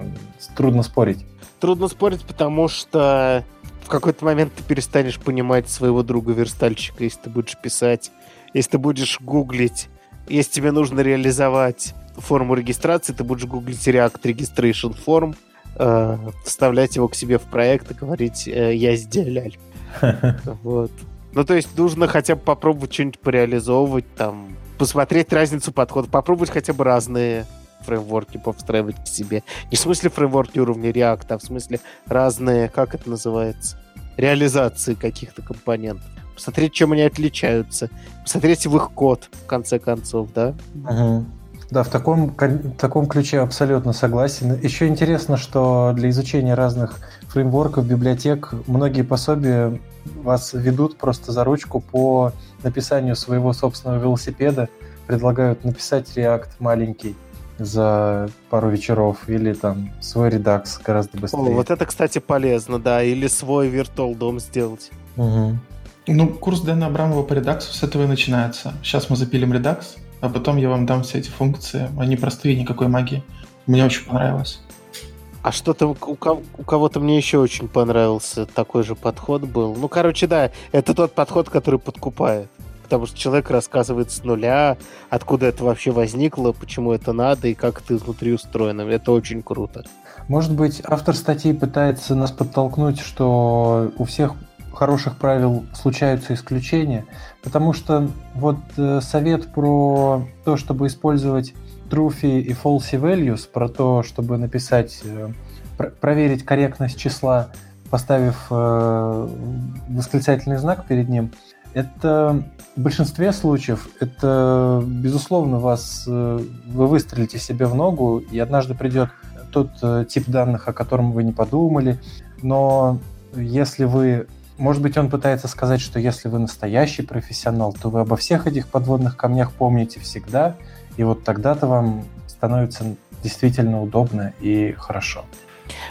трудно спорить? Трудно спорить, потому что в какой-то момент ты перестанешь понимать своего друга-верстальщика, если ты будешь писать, если ты будешь гуглить, если тебе нужно реализовать форму регистрации, ты будешь гуглить React Registration Form, э, вставлять его к себе в проект и говорить э, «я сделал». Вот. Ну, то есть нужно хотя бы попробовать что-нибудь пореализовывать, там, посмотреть разницу подходов, попробовать хотя бы разные фреймворки повстраивать к себе. Не в смысле фреймворки уровня React, а в смысле разные, как это называется, реализации каких-то компонентов. Посмотреть, чем они отличаются. Посмотреть в их код, в конце концов, да? Угу. Да, в таком, в таком ключе абсолютно согласен. Еще интересно, что для изучения разных фреймворков, библиотек, многие пособия вас ведут просто за ручку по написанию своего собственного велосипеда, предлагают написать React маленький, за пару вечеров, или там свой редакс гораздо быстрее. О, вот это, кстати, полезно, да, или свой виртуал дом сделать. Угу. Ну, курс Дэна Абрамова по редаксу с этого и начинается. Сейчас мы запилим редакс, а потом я вам дам все эти функции. Они простые, никакой магии. Мне очень понравилось. А что-то у, у кого-то мне еще очень понравился такой же подход был. Ну, короче, да, это тот подход, который подкупает потому что человек рассказывает с нуля, откуда это вообще возникло, почему это надо и как это изнутри устроено. Это очень круто. Может быть, автор статьи пытается нас подтолкнуть, что у всех хороших правил случаются исключения, потому что вот э, совет про то, чтобы использовать true и false values, про то, чтобы написать, э, проверить корректность числа, поставив э, восклицательный знак перед ним, это в большинстве случаев это, безусловно, вас, вы выстрелите себе в ногу, и однажды придет тот тип данных, о котором вы не подумали. Но если вы... Может быть, он пытается сказать, что если вы настоящий профессионал, то вы обо всех этих подводных камнях помните всегда, и вот тогда-то вам становится действительно удобно и хорошо.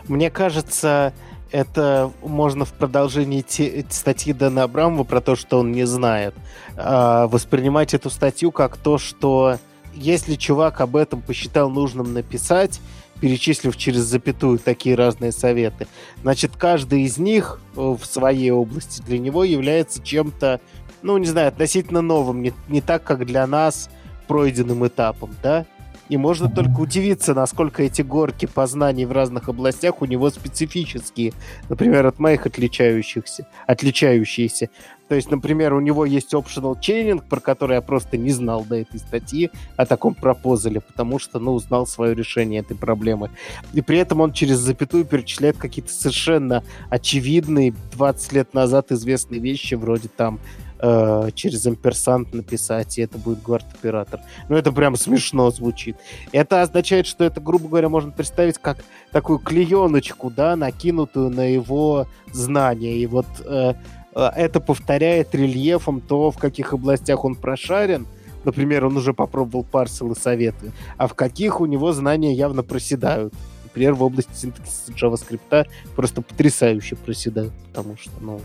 Мне кажется, это можно в продолжении те, статьи Дэна Абрамова про то, что он не знает, э, воспринимать эту статью как то, что если чувак об этом посчитал нужным написать, перечислив через запятую такие разные советы, значит, каждый из них в своей области для него является чем-то, ну, не знаю, относительно новым, не, не так, как для нас пройденным этапом, да? И можно только удивиться, насколько эти горки познаний в разных областях у него специфические. Например, от моих отличающихся, отличающиеся. То есть, например, у него есть optional chaining, про который я просто не знал до этой статьи, о таком пропозале, потому что, ну, узнал свое решение этой проблемы. И при этом он через запятую перечисляет какие-то совершенно очевидные 20 лет назад известные вещи, вроде там э, через амперсант написать, и это будет гвард-оператор. Ну, это прям смешно звучит. Это означает, что это, грубо говоря, можно представить как такую клееночку, да, накинутую на его знания. И вот э, это повторяет рельефом то, в каких областях он прошарен, Например, он уже попробовал парсел и советы, а в каких у него знания явно проседают. Например, в области синтаксиса JavaScript просто потрясающе проседают, потому что, ну...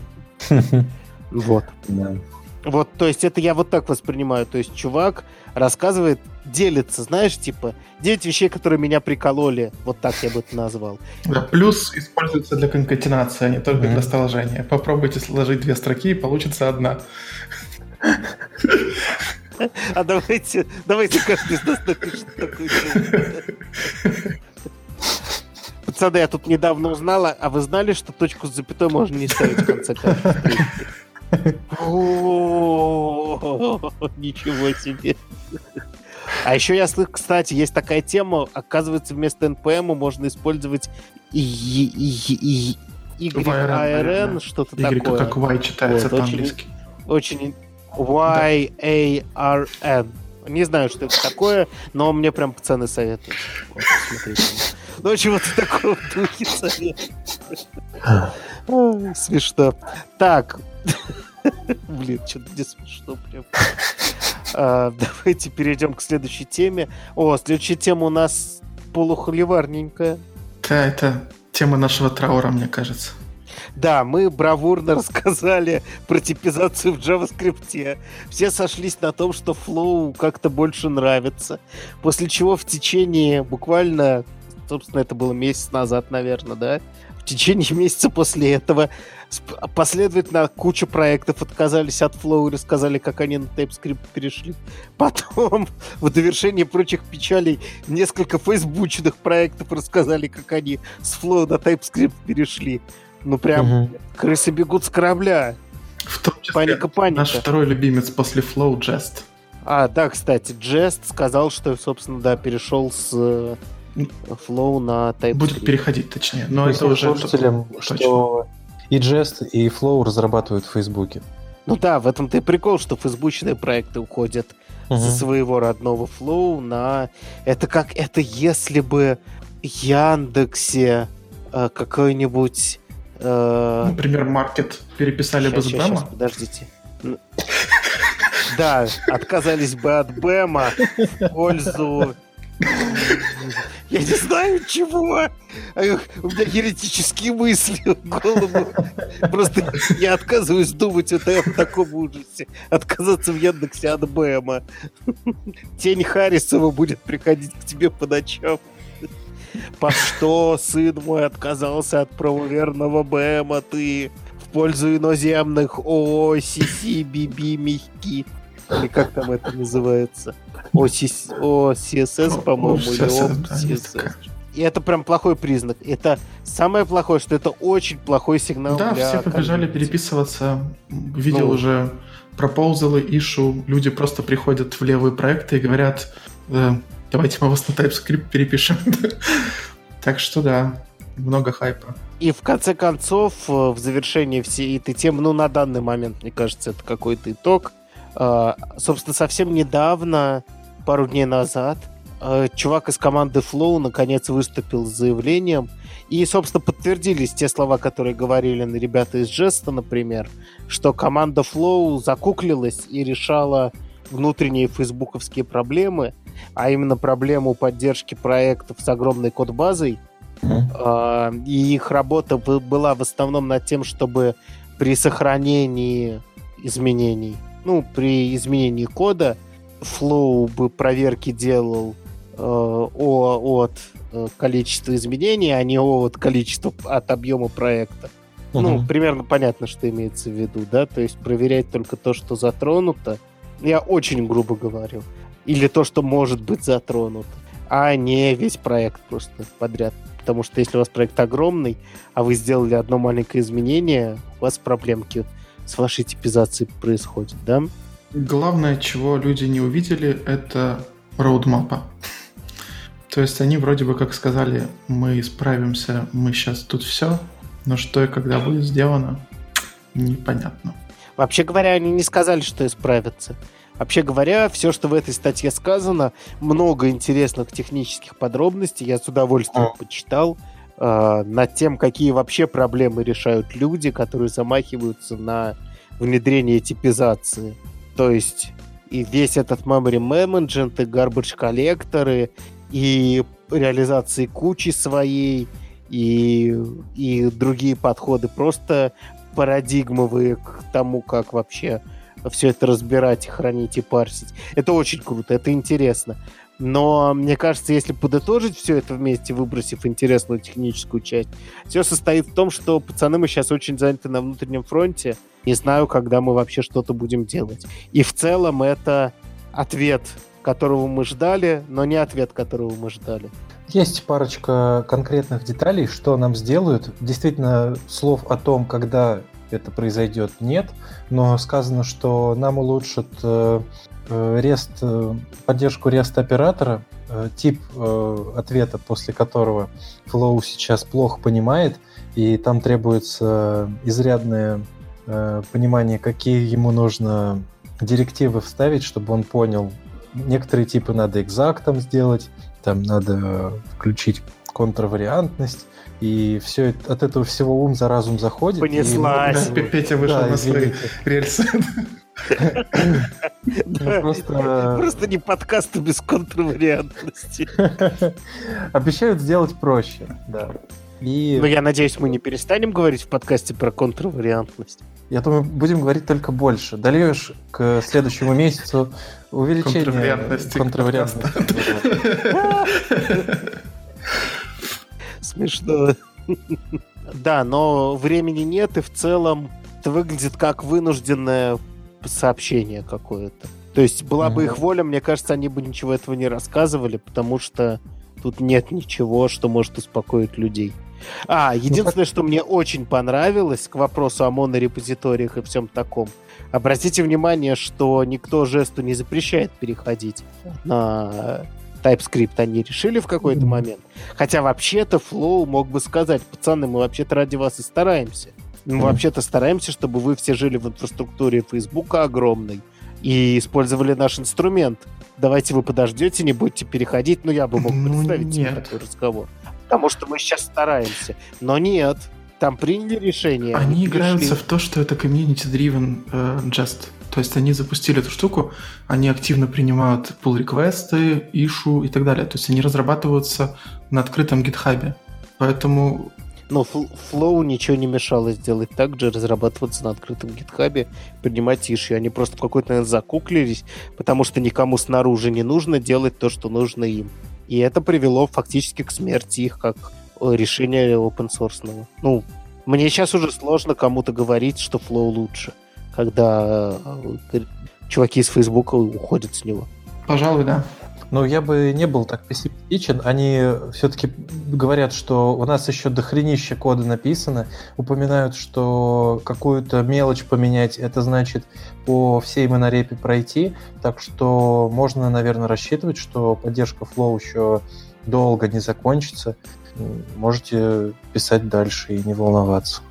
Вот. Вот, то есть это я вот так воспринимаю. То есть чувак рассказывает, делится, знаешь, типа, 9 вещей, которые меня прикололи. Вот так я бы это назвал. Да, плюс используется для конкатенации, а не только mm-hmm. для сложения. Попробуйте сложить две строки, и получится одна. А давайте, давайте каждый из нас напишет такую Пацаны, я тут недавно узнала, а вы знали, что точку с запятой можно не ставить в конце каждой Ничего себе. А еще я слышу, кстати, есть такая тема, оказывается, вместо NPM можно использовать YARN, что-то такое. как Y читается по-английски. Очень Y-A-R-N. Не знаю, что это такое, но мне прям пацаны советуют. Ну, чего-то такого в духе советуют. Смешно. Так, Блин, что-то не смешно прям. А, давайте перейдем к следующей теме. О, следующая тема у нас полухоливарненькая. Да, это тема нашего траура, мне кажется. Да, мы бравурно рассказали про типизацию в JavaScript. Все сошлись на том, что Flow как-то больше нравится. После чего в течение буквально, собственно, это было месяц назад, наверное, да, течение месяца после этого последовательно куча проектов отказались от Flow и рассказали, как они на TypeScript перешли. Потом, в довершение прочих печалей, несколько фейсбучных проектов рассказали, как они с Flow на TypeScript перешли. Ну прям угу. крысы бегут с корабля. В том числе паника, паника. наш второй любимец после Flow Jest. А, да, кстати, Jest сказал, что, собственно, да, перешел с э, Flow на TypeScript. Будет переходить, точнее. Но это уже слушателям, что и Jest, и Flow разрабатывают в Фейсбуке. Ну да, в этом-то и прикол, что фейсбучные проекты уходят угу. со своего родного Flow на... Это как... Это если бы Яндексе э, какой-нибудь Э, Например, маркет переписали бы с Бэма? Подождите. Да, отказались бы от Бэма в пользу... Я не знаю чего. У меня еретические мысли в голову. Просто я отказываюсь думать в таком ужасе. Отказаться в Яндексе от Бэма. Тень Харрисова будет приходить к тебе по ночам. По что сын мой отказался от правоверного БМа ты в пользу иноземных ООО, ССИ, мягки? Или как там это называется? О, ССС, по-моему, или ОСС. И это прям плохой признак. Это самое плохое, что это очень плохой сигнал Да, для все побежали переписываться. Видел ну, уже пропозалы, ишу. Люди просто приходят в левые проекты и говорят, Давайте мы вас на TypeScript перепишем. так что да, много хайпа. И в конце концов, э, в завершении всей этой темы, ну, на данный момент, мне кажется, это какой-то итог. Э, собственно, совсем недавно, пару дней назад, э, чувак из команды Flow наконец выступил с заявлением. И, собственно, подтвердились те слова, которые говорили на ребята из Jesta, например, что команда Flow закуклилась и решала внутренние фейсбуковские проблемы, а именно проблему поддержки проектов с огромной код-базой. Mm-hmm. И их работа была в основном над тем, чтобы при сохранении изменений, ну, при изменении кода, Flow бы проверки делал э, о, от э, количества изменений, а не от количества от объема проекта. Uh-huh. Ну, примерно понятно, что имеется в виду, да, то есть проверять только то, что затронуто, я очень грубо говорю. Или то, что может быть затронуто. А не весь проект просто подряд. Потому что если у вас проект огромный, а вы сделали одно маленькое изменение, у вас проблемки с вашей типизацией происходят, да? Главное, чего люди не увидели, это роудмапа. То есть они вроде бы как сказали, мы справимся, мы сейчас тут все, но что и когда будет сделано, непонятно. Вообще говоря, они не сказали, что исправятся. Вообще говоря, все, что в этой статье сказано, много интересных технических подробностей, я с удовольствием почитал, э, над тем, какие вообще проблемы решают люди, которые замахиваются на внедрение типизации. То есть и весь этот memory management, и garbage коллекторы, и реализации кучи своей, и, и другие подходы. Просто парадигмовые к тому, как вообще все это разбирать, хранить и парсить. Это очень круто, это интересно. Но мне кажется, если подытожить все это вместе, выбросив интересную техническую часть, все состоит в том, что пацаны мы сейчас очень заняты на внутреннем фронте. Не знаю, когда мы вообще что-то будем делать. И в целом это ответ, которого мы ждали, но не ответ, которого мы ждали. Есть парочка конкретных деталей, что нам сделают. Действительно, слов о том, когда это произойдет, нет. Но сказано, что нам улучшат э, REST, э, поддержку REST оператора, тип ответа, после которого Flow сейчас плохо понимает, и там требуется изрядное понимание, какие ему нужно директивы вставить, чтобы он понял. Некоторые типы надо экзактом сделать, там надо включить контравариантность, и все от этого всего ум за разум заходит. Понеслась. И... Петя вышел да, на свои рельсы. Да, просто- не подкасты без контрвариантности. Обещают сделать проще, да. И Но я надеюсь, мы не перестанем говорить в подкасте про контрвариантность. я думаю, будем говорить только больше. Дольешь к следующему месяцу увеличение Контрвариантности контрвариантности. Смешно. Да, но времени нет, и в целом это выглядит как вынужденное сообщение какое-то. То есть была бы Мгм. их воля, мне кажется, они бы ничего этого не рассказывали, потому что тут нет ничего, что может успокоить людей. А, единственное, что мне очень понравилось к вопросу о монорепозиториях и всем таком. Обратите внимание, что никто жесту не запрещает переходить на TypeScript. Они решили в какой-то момент. Хотя вообще-то Flow мог бы сказать, пацаны, мы вообще-то ради вас и стараемся. Мы Мгм. вообще-то стараемся, чтобы вы все жили в инфраструктуре Фейсбука огромной и использовали наш инструмент. Давайте вы подождете, не будете переходить. Ну, я бы мог Ну, представить себе нет. такой разговор. Потому что мы сейчас стараемся. Но нет. Там приняли решение. Они играются в то, что это community-driven э, jest. То есть они запустили эту штуку, они активно принимают pull реквесты issue и так далее. То есть они разрабатываются на открытом гитхабе. Поэтому Но Flow ничего не мешало сделать так же, разрабатываться на открытом гитхабе, принимать иши. Они просто в какой-то момент закуклились, потому что никому снаружи не нужно делать то, что нужно им. И это привело фактически к смерти их как э, решения open source. Ну, мне сейчас уже сложно кому-то говорить, что Flow лучше, когда э, чуваки из Фейсбука уходят с него. Пожалуй, да. Ну, я бы не был так пессимистичен. Они все-таки говорят, что у нас еще дохренище кода написано. Упоминают, что какую-то мелочь поменять, это значит по всей монорепе пройти. Так что можно, наверное, рассчитывать, что поддержка Flow еще долго не закончится. Можете писать дальше и не волноваться.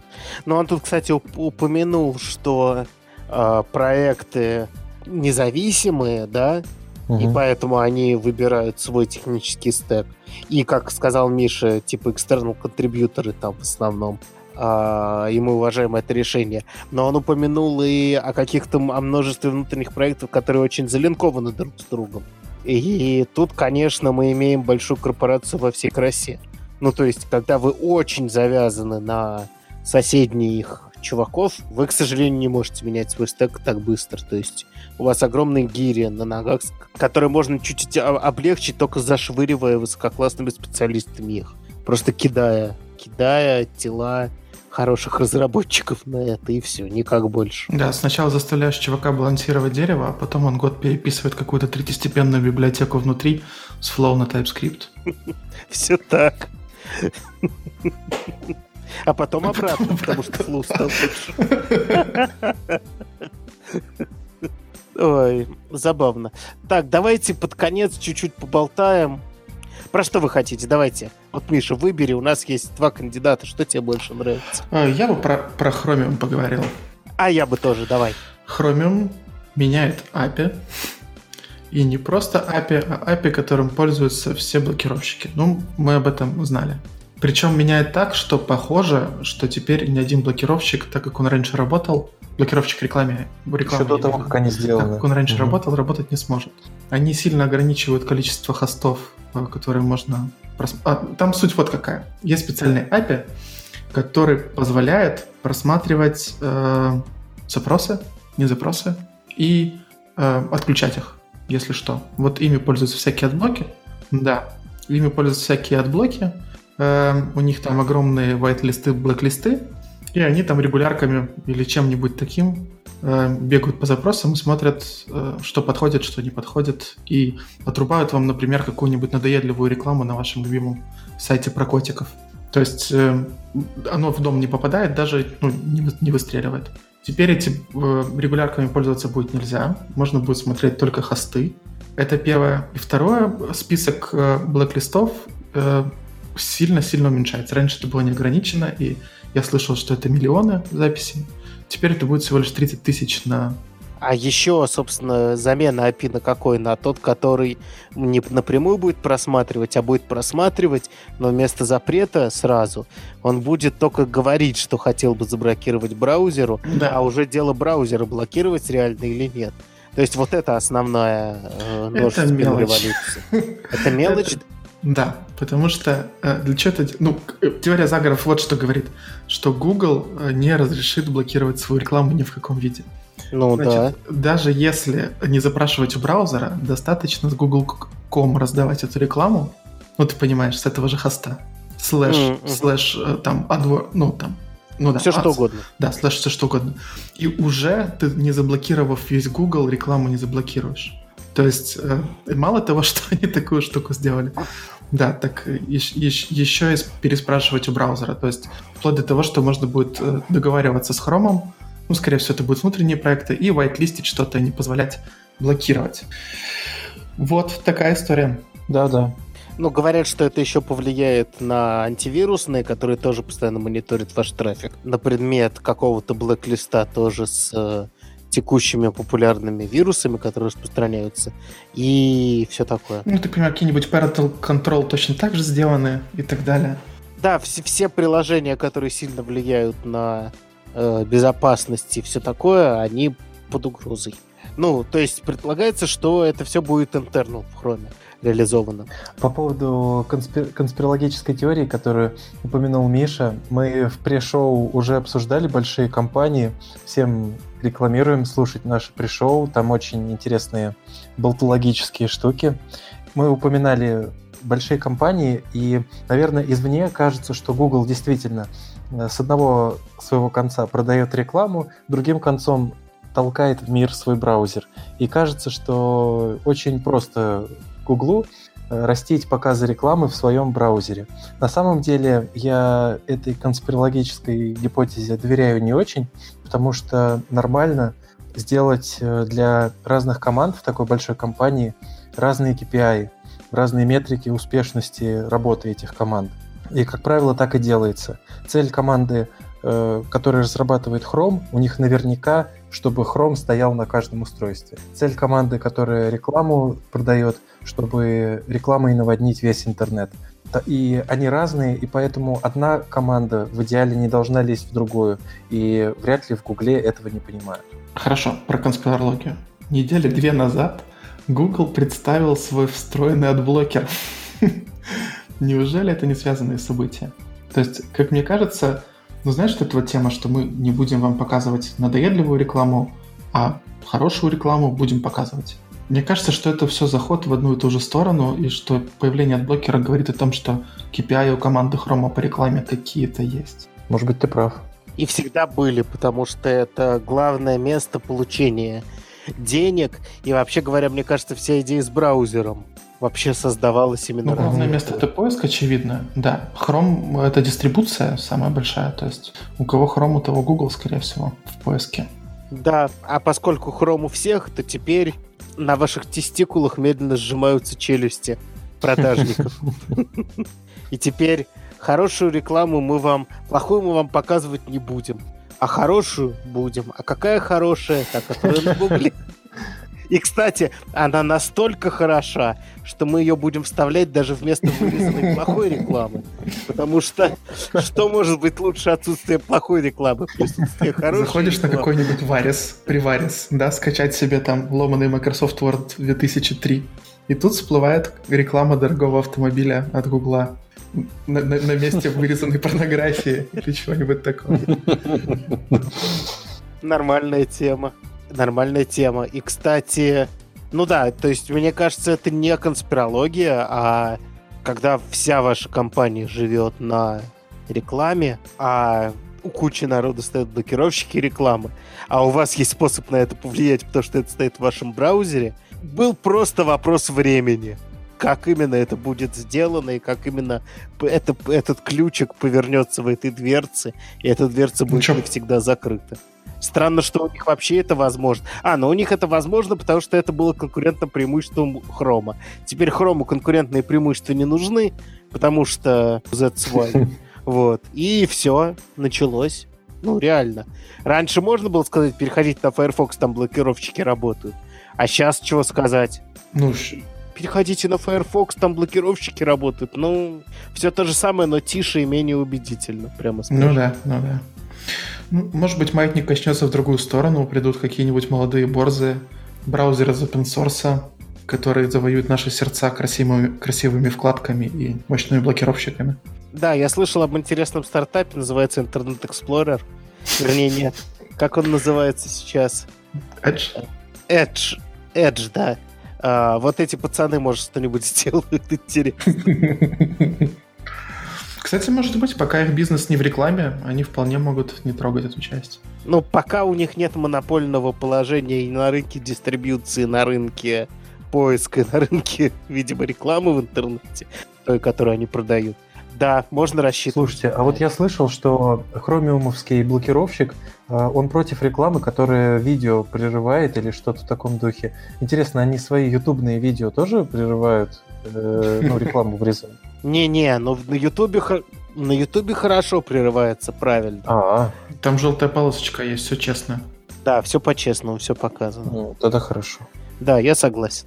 Но он тут, кстати, уп- упомянул, что э, проекты независимые, да, и Мгм. поэтому они выбирают свой технический стек. И, как сказал Миша, типа external контрибьюторы там в основном. А, и мы уважаем это решение. Но он упомянул и о каких-то о множестве внутренних проектов, которые очень залинкованы друг с другом. И тут, конечно, мы имеем большую корпорацию во всей красе. Ну, то есть, когда вы очень завязаны на соседних чуваков, вы, к сожалению, не можете менять свой стек так быстро. То есть у вас огромные гири на ногах, которые можно чуть-чуть о- облегчить, только зашвыривая высококлассными специалистами их. Просто кидая, кидая тела хороших разработчиков на это, и все, никак больше. Да, сначала заставляешь чувака балансировать дерево, а потом он год переписывает какую-то третьестепенную библиотеку внутри с flow на TypeScript. Все так. А потом обратно, потому что флу стал лучше. Ой, забавно. Так, давайте под конец чуть-чуть поболтаем. Про что вы хотите? Давайте. Вот, Миша, выбери. У нас есть два кандидата. Что тебе больше нравится? А, Я бы про, про Chromium поговорил. А я бы тоже, давай. Chromium меняет API. И не просто API, а API, которым пользуются все блокировщики. Ну, мы об этом знали. Причем меняет так, что похоже, что теперь ни один блокировщик, так как он раньше работал, блокировщик рекламе, рекламы, Еще до того, как они сделаны. так как он раньше Мгм. работал, работать не сможет. Они сильно ограничивают количество хостов, э, которые можно... прос- А, там суть вот какая. Есть специальный API, который позволяет просматривать э, запросы, не запросы, и э, отключать их, если что. Вот ими пользуются всякие adblock и. Да, ими пользуются всякие adblock и. Э, у них там огромные white list ы, black list ы, и они там регулярками или чем-нибудь таким э, бегают по запросам и смотрят, э, что подходит, что не подходит, и отрубают вам, например, какую-нибудь надоедливую рекламу на вашем любимом сайте про котиков. То есть э, оно в дом не попадает, даже ну, не, вы- не выстреливает. Теперь эти регулярками пользоваться будет нельзя. Можно будет смотреть только хосты. Это первое. И второе, список блэк-листов сильно-сильно уменьшается. Раньше это было не ограничено, и я слышал, что это миллионы записей. Теперь это будет всего лишь 30 тысяч на... А еще, собственно, замена API на какой? На тот, который не напрямую будет просматривать, а будет просматривать, но вместо запрета сразу он будет только говорить, что хотел бы заблокировать браузеру, а Да, уже дело браузера, блокировать реально или нет. То есть вот это основная э, нож это революции. Это мелочь? Да, потому что э, для чего это... Ну, э, теория заговоров вот что говорит, что Google э, не разрешит блокировать свою рекламу ни в каком виде. Ну Значит, да. Даже если не запрашивать у браузера, достаточно с Google.com раздавать эту рекламу, ну ты понимаешь, с этого же хоста, слэш, mm-hmm. слэш, там, адвор, ну там, ну да. Все что угодно. Да, слэш все что угодно. И уже ты, не заблокировав весь Google, рекламу не заблокируешь. То есть э, мало того, что они такую штуку сделали, да, так еще, и переспрашивать у браузера. То есть вплоть до того, что можно будет э, договариваться с Chrome, ну, скорее всего, это будут внутренние проекты, и whitelistить что-то, не позволять блокировать. Вот такая история. Да-да. Ну, говорят, что это еще повлияет на антивирусные, которые тоже постоянно мониторят ваш трафик. На предмет какого-то блэк-листа тоже с э, текущими популярными вирусами, которые распространяются, и все такое. Ну, ты понимаешь, какие-нибудь parental control точно так же сделаны и так далее. Да, все, все приложения, которые сильно влияют на э, безопасность и все такое, они под угрозой. Ну, то есть предполагается, что это все будет internal в хроме реализовано. По поводу конспир... конспирологической теории, которую упомянул Миша, мы в пресс-шоу уже обсуждали большие компании. Всем рекламируем слушать наше пресс-шоу. Там очень интересные болтологические штуки. Мы упоминали большие компании, и, наверное, извне кажется, что Google действительно э, с одного своего конца продает рекламу, другим концом толкает в мир свой браузер. И кажется, что очень просто Гуглу э, растить показы рекламы в своем браузере. На самом деле я этой конспирологической гипотезе доверяю не очень, потому что нормально сделать э, для разных команд в такой большой компании разные KPI, разные метрики успешности работы этих команд. И, как правило, так и делается. Цель команды, э, которая разрабатывает Chrome, у них наверняка, чтобы Chrome стоял на каждом устройстве. Цель команды, которая рекламу продает, чтобы рекламой наводнить весь интернет. И они разные, и поэтому одна команда в идеале не должна лезть в другую. И вряд ли в Гугле этого не понимают. Хорошо, про конспирологию. Недели две назад Google представил свой встроенный adblocker. Неужели это не связанные события? То есть, как мне кажется, ну знаешь, что это вот тема, что мы не будем вам показывать надоедливую рекламу, а хорошую рекламу будем показывать. Мне кажется, что это все заход в одну и ту же сторону, и что появление adblocker а говорит о том, что KPI у команды Хрома по рекламе какие-то есть. Может быть, ты прав. И всегда были, потому что это главное место получения денег. И вообще говоря, мне кажется, вся идея с браузером вообще создавалась именно... Ну, главное место это поиск, очевидно. Да, Chrome — это дистрибуция самая большая. То есть у кого Chrome, у того Google, скорее всего, в поиске. Да, а поскольку Chrome у всех, то теперь на ваших тестикулах медленно сжимаются челюсти продажников. И теперь хорошую рекламу мы вам, плохую мы вам показывать не будем, а хорошую будем. А какая хорошая? Та, которая на гугле. И, кстати, она настолько хороша, что мы ее будем вставлять даже вместо вырезанной плохой рекламы. Потому что что может быть лучше отсутствия плохой рекламы, присутствие хорошей Заходишь рекламы. на какой-нибудь Варис, приварис, да, скачать себе там ломаный Microsoft Word 2003. И тут всплывает реклама дорогого автомобиля от Гугла на, на, на месте вырезанной порнографии или чего-нибудь такого. Нормальная тема нормальная тема. И, кстати, ну да, то есть, мне кажется, это не конспирология, а когда вся ваша компания живет на рекламе, а у кучи народа стоят блокировщики рекламы, а у вас есть способ на это повлиять, потому что это стоит в вашем браузере, был просто вопрос времени. Как именно это будет сделано и как именно это, этот ключик повернется в этой дверце, и эта дверца будет ну, навсегда закрыта. Странно, что у них вообще это возможно. А, но у них это возможно, потому что это было конкурентным преимуществом Хрома. Теперь Хрому конкурентные преимущества не нужны, потому что that's why. Вот. И все, началось. Ну, реально. Раньше можно было сказать, переходить на Firefox, там блокировщики работают. А сейчас чего сказать? Ну, переходите на Firefox, там блокировщики работают. Ну, все то же самое, но тише и менее убедительно, прямо скажем. Ну да, ну да. Ну, может быть, маятник качнется в другую сторону, придут какие-нибудь молодые борзы браузер из open source, который завоюет наши сердца красивыми, красивыми вкладками и мощными блокировщиками. Да, я слышал об интересном стартапе, называется Internet Explorer. Вернее, нет. Как он называется сейчас? Edge? Edge. Edge, да. А, вот эти пацаны, может, что-нибудь сделают интересно. Кстати, может быть, пока их бизнес не в рекламе, они вполне могут не трогать эту часть. Ну, пока у них нет монопольного положения и на рынке дистрибьюции, на рынке поиска, на рынке, видимо, рекламы в интернете, той, которую они продают. Да, можно рассчитывать. Слушайте, а вот я слышал, что хромиумовский блокировщик, а, он против рекламы, которая видео прерывает или что-то в таком духе. Интересно, они свои ютубные видео тоже прерывают, э, ну, рекламу врезают? Не-не, но на ютубе на ютубе хорошо прерывается, правильно. А, там желтая полосочка есть, все честно. Да, все по-честному, все показано. Ну, тогда хорошо. Да, я согласен.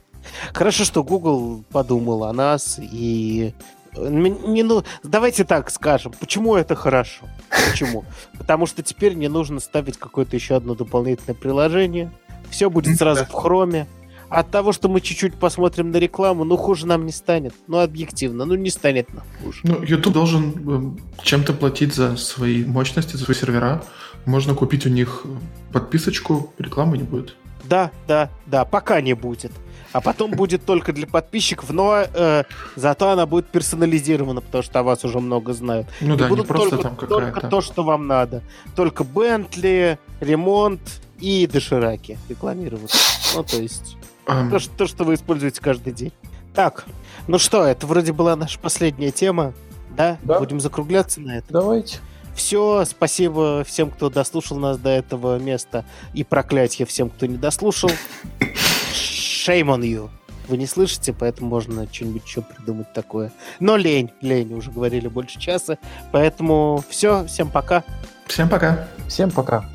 Хорошо, что Google подумал о нас и не, ну, давайте так скажем, почему это хорошо? Почему? Потому что теперь не нужно ставить какое-то еще одно дополнительное приложение. Все будет сразу в хроме. От того, что мы чуть-чуть посмотрим на рекламу, ну, хуже нам не станет. Ну, объективно, ну, не станет нам хуже. Ну, YouTube должен э, чем-то платить за свои мощности, за свои сервера. Можно купить у них подписочку, рекламы не будет. Да, да, да, пока не будет а потом будет только для подписчиков, но э, зато она будет персонализирована, потому что о вас уже много знают. Ну и да, будут не просто только, там какая-то... Только то, что вам надо. Только Бентли, ремонт и дошираки рекламировать. Ну, то есть... Um... То, что, то, что вы используете каждый день. Так, ну что, это вроде была наша последняя тема. Да? да? Будем закругляться на это? Давайте. Все, спасибо всем, кто дослушал нас до этого места. И проклятие всем, кто не дослушал. Shame on you. Вы не слышите, поэтому можно что-нибудь еще придумать такое. Но лень, лень, уже говорили больше часа. Поэтому все, всем пока. Всем пока. Всем пока.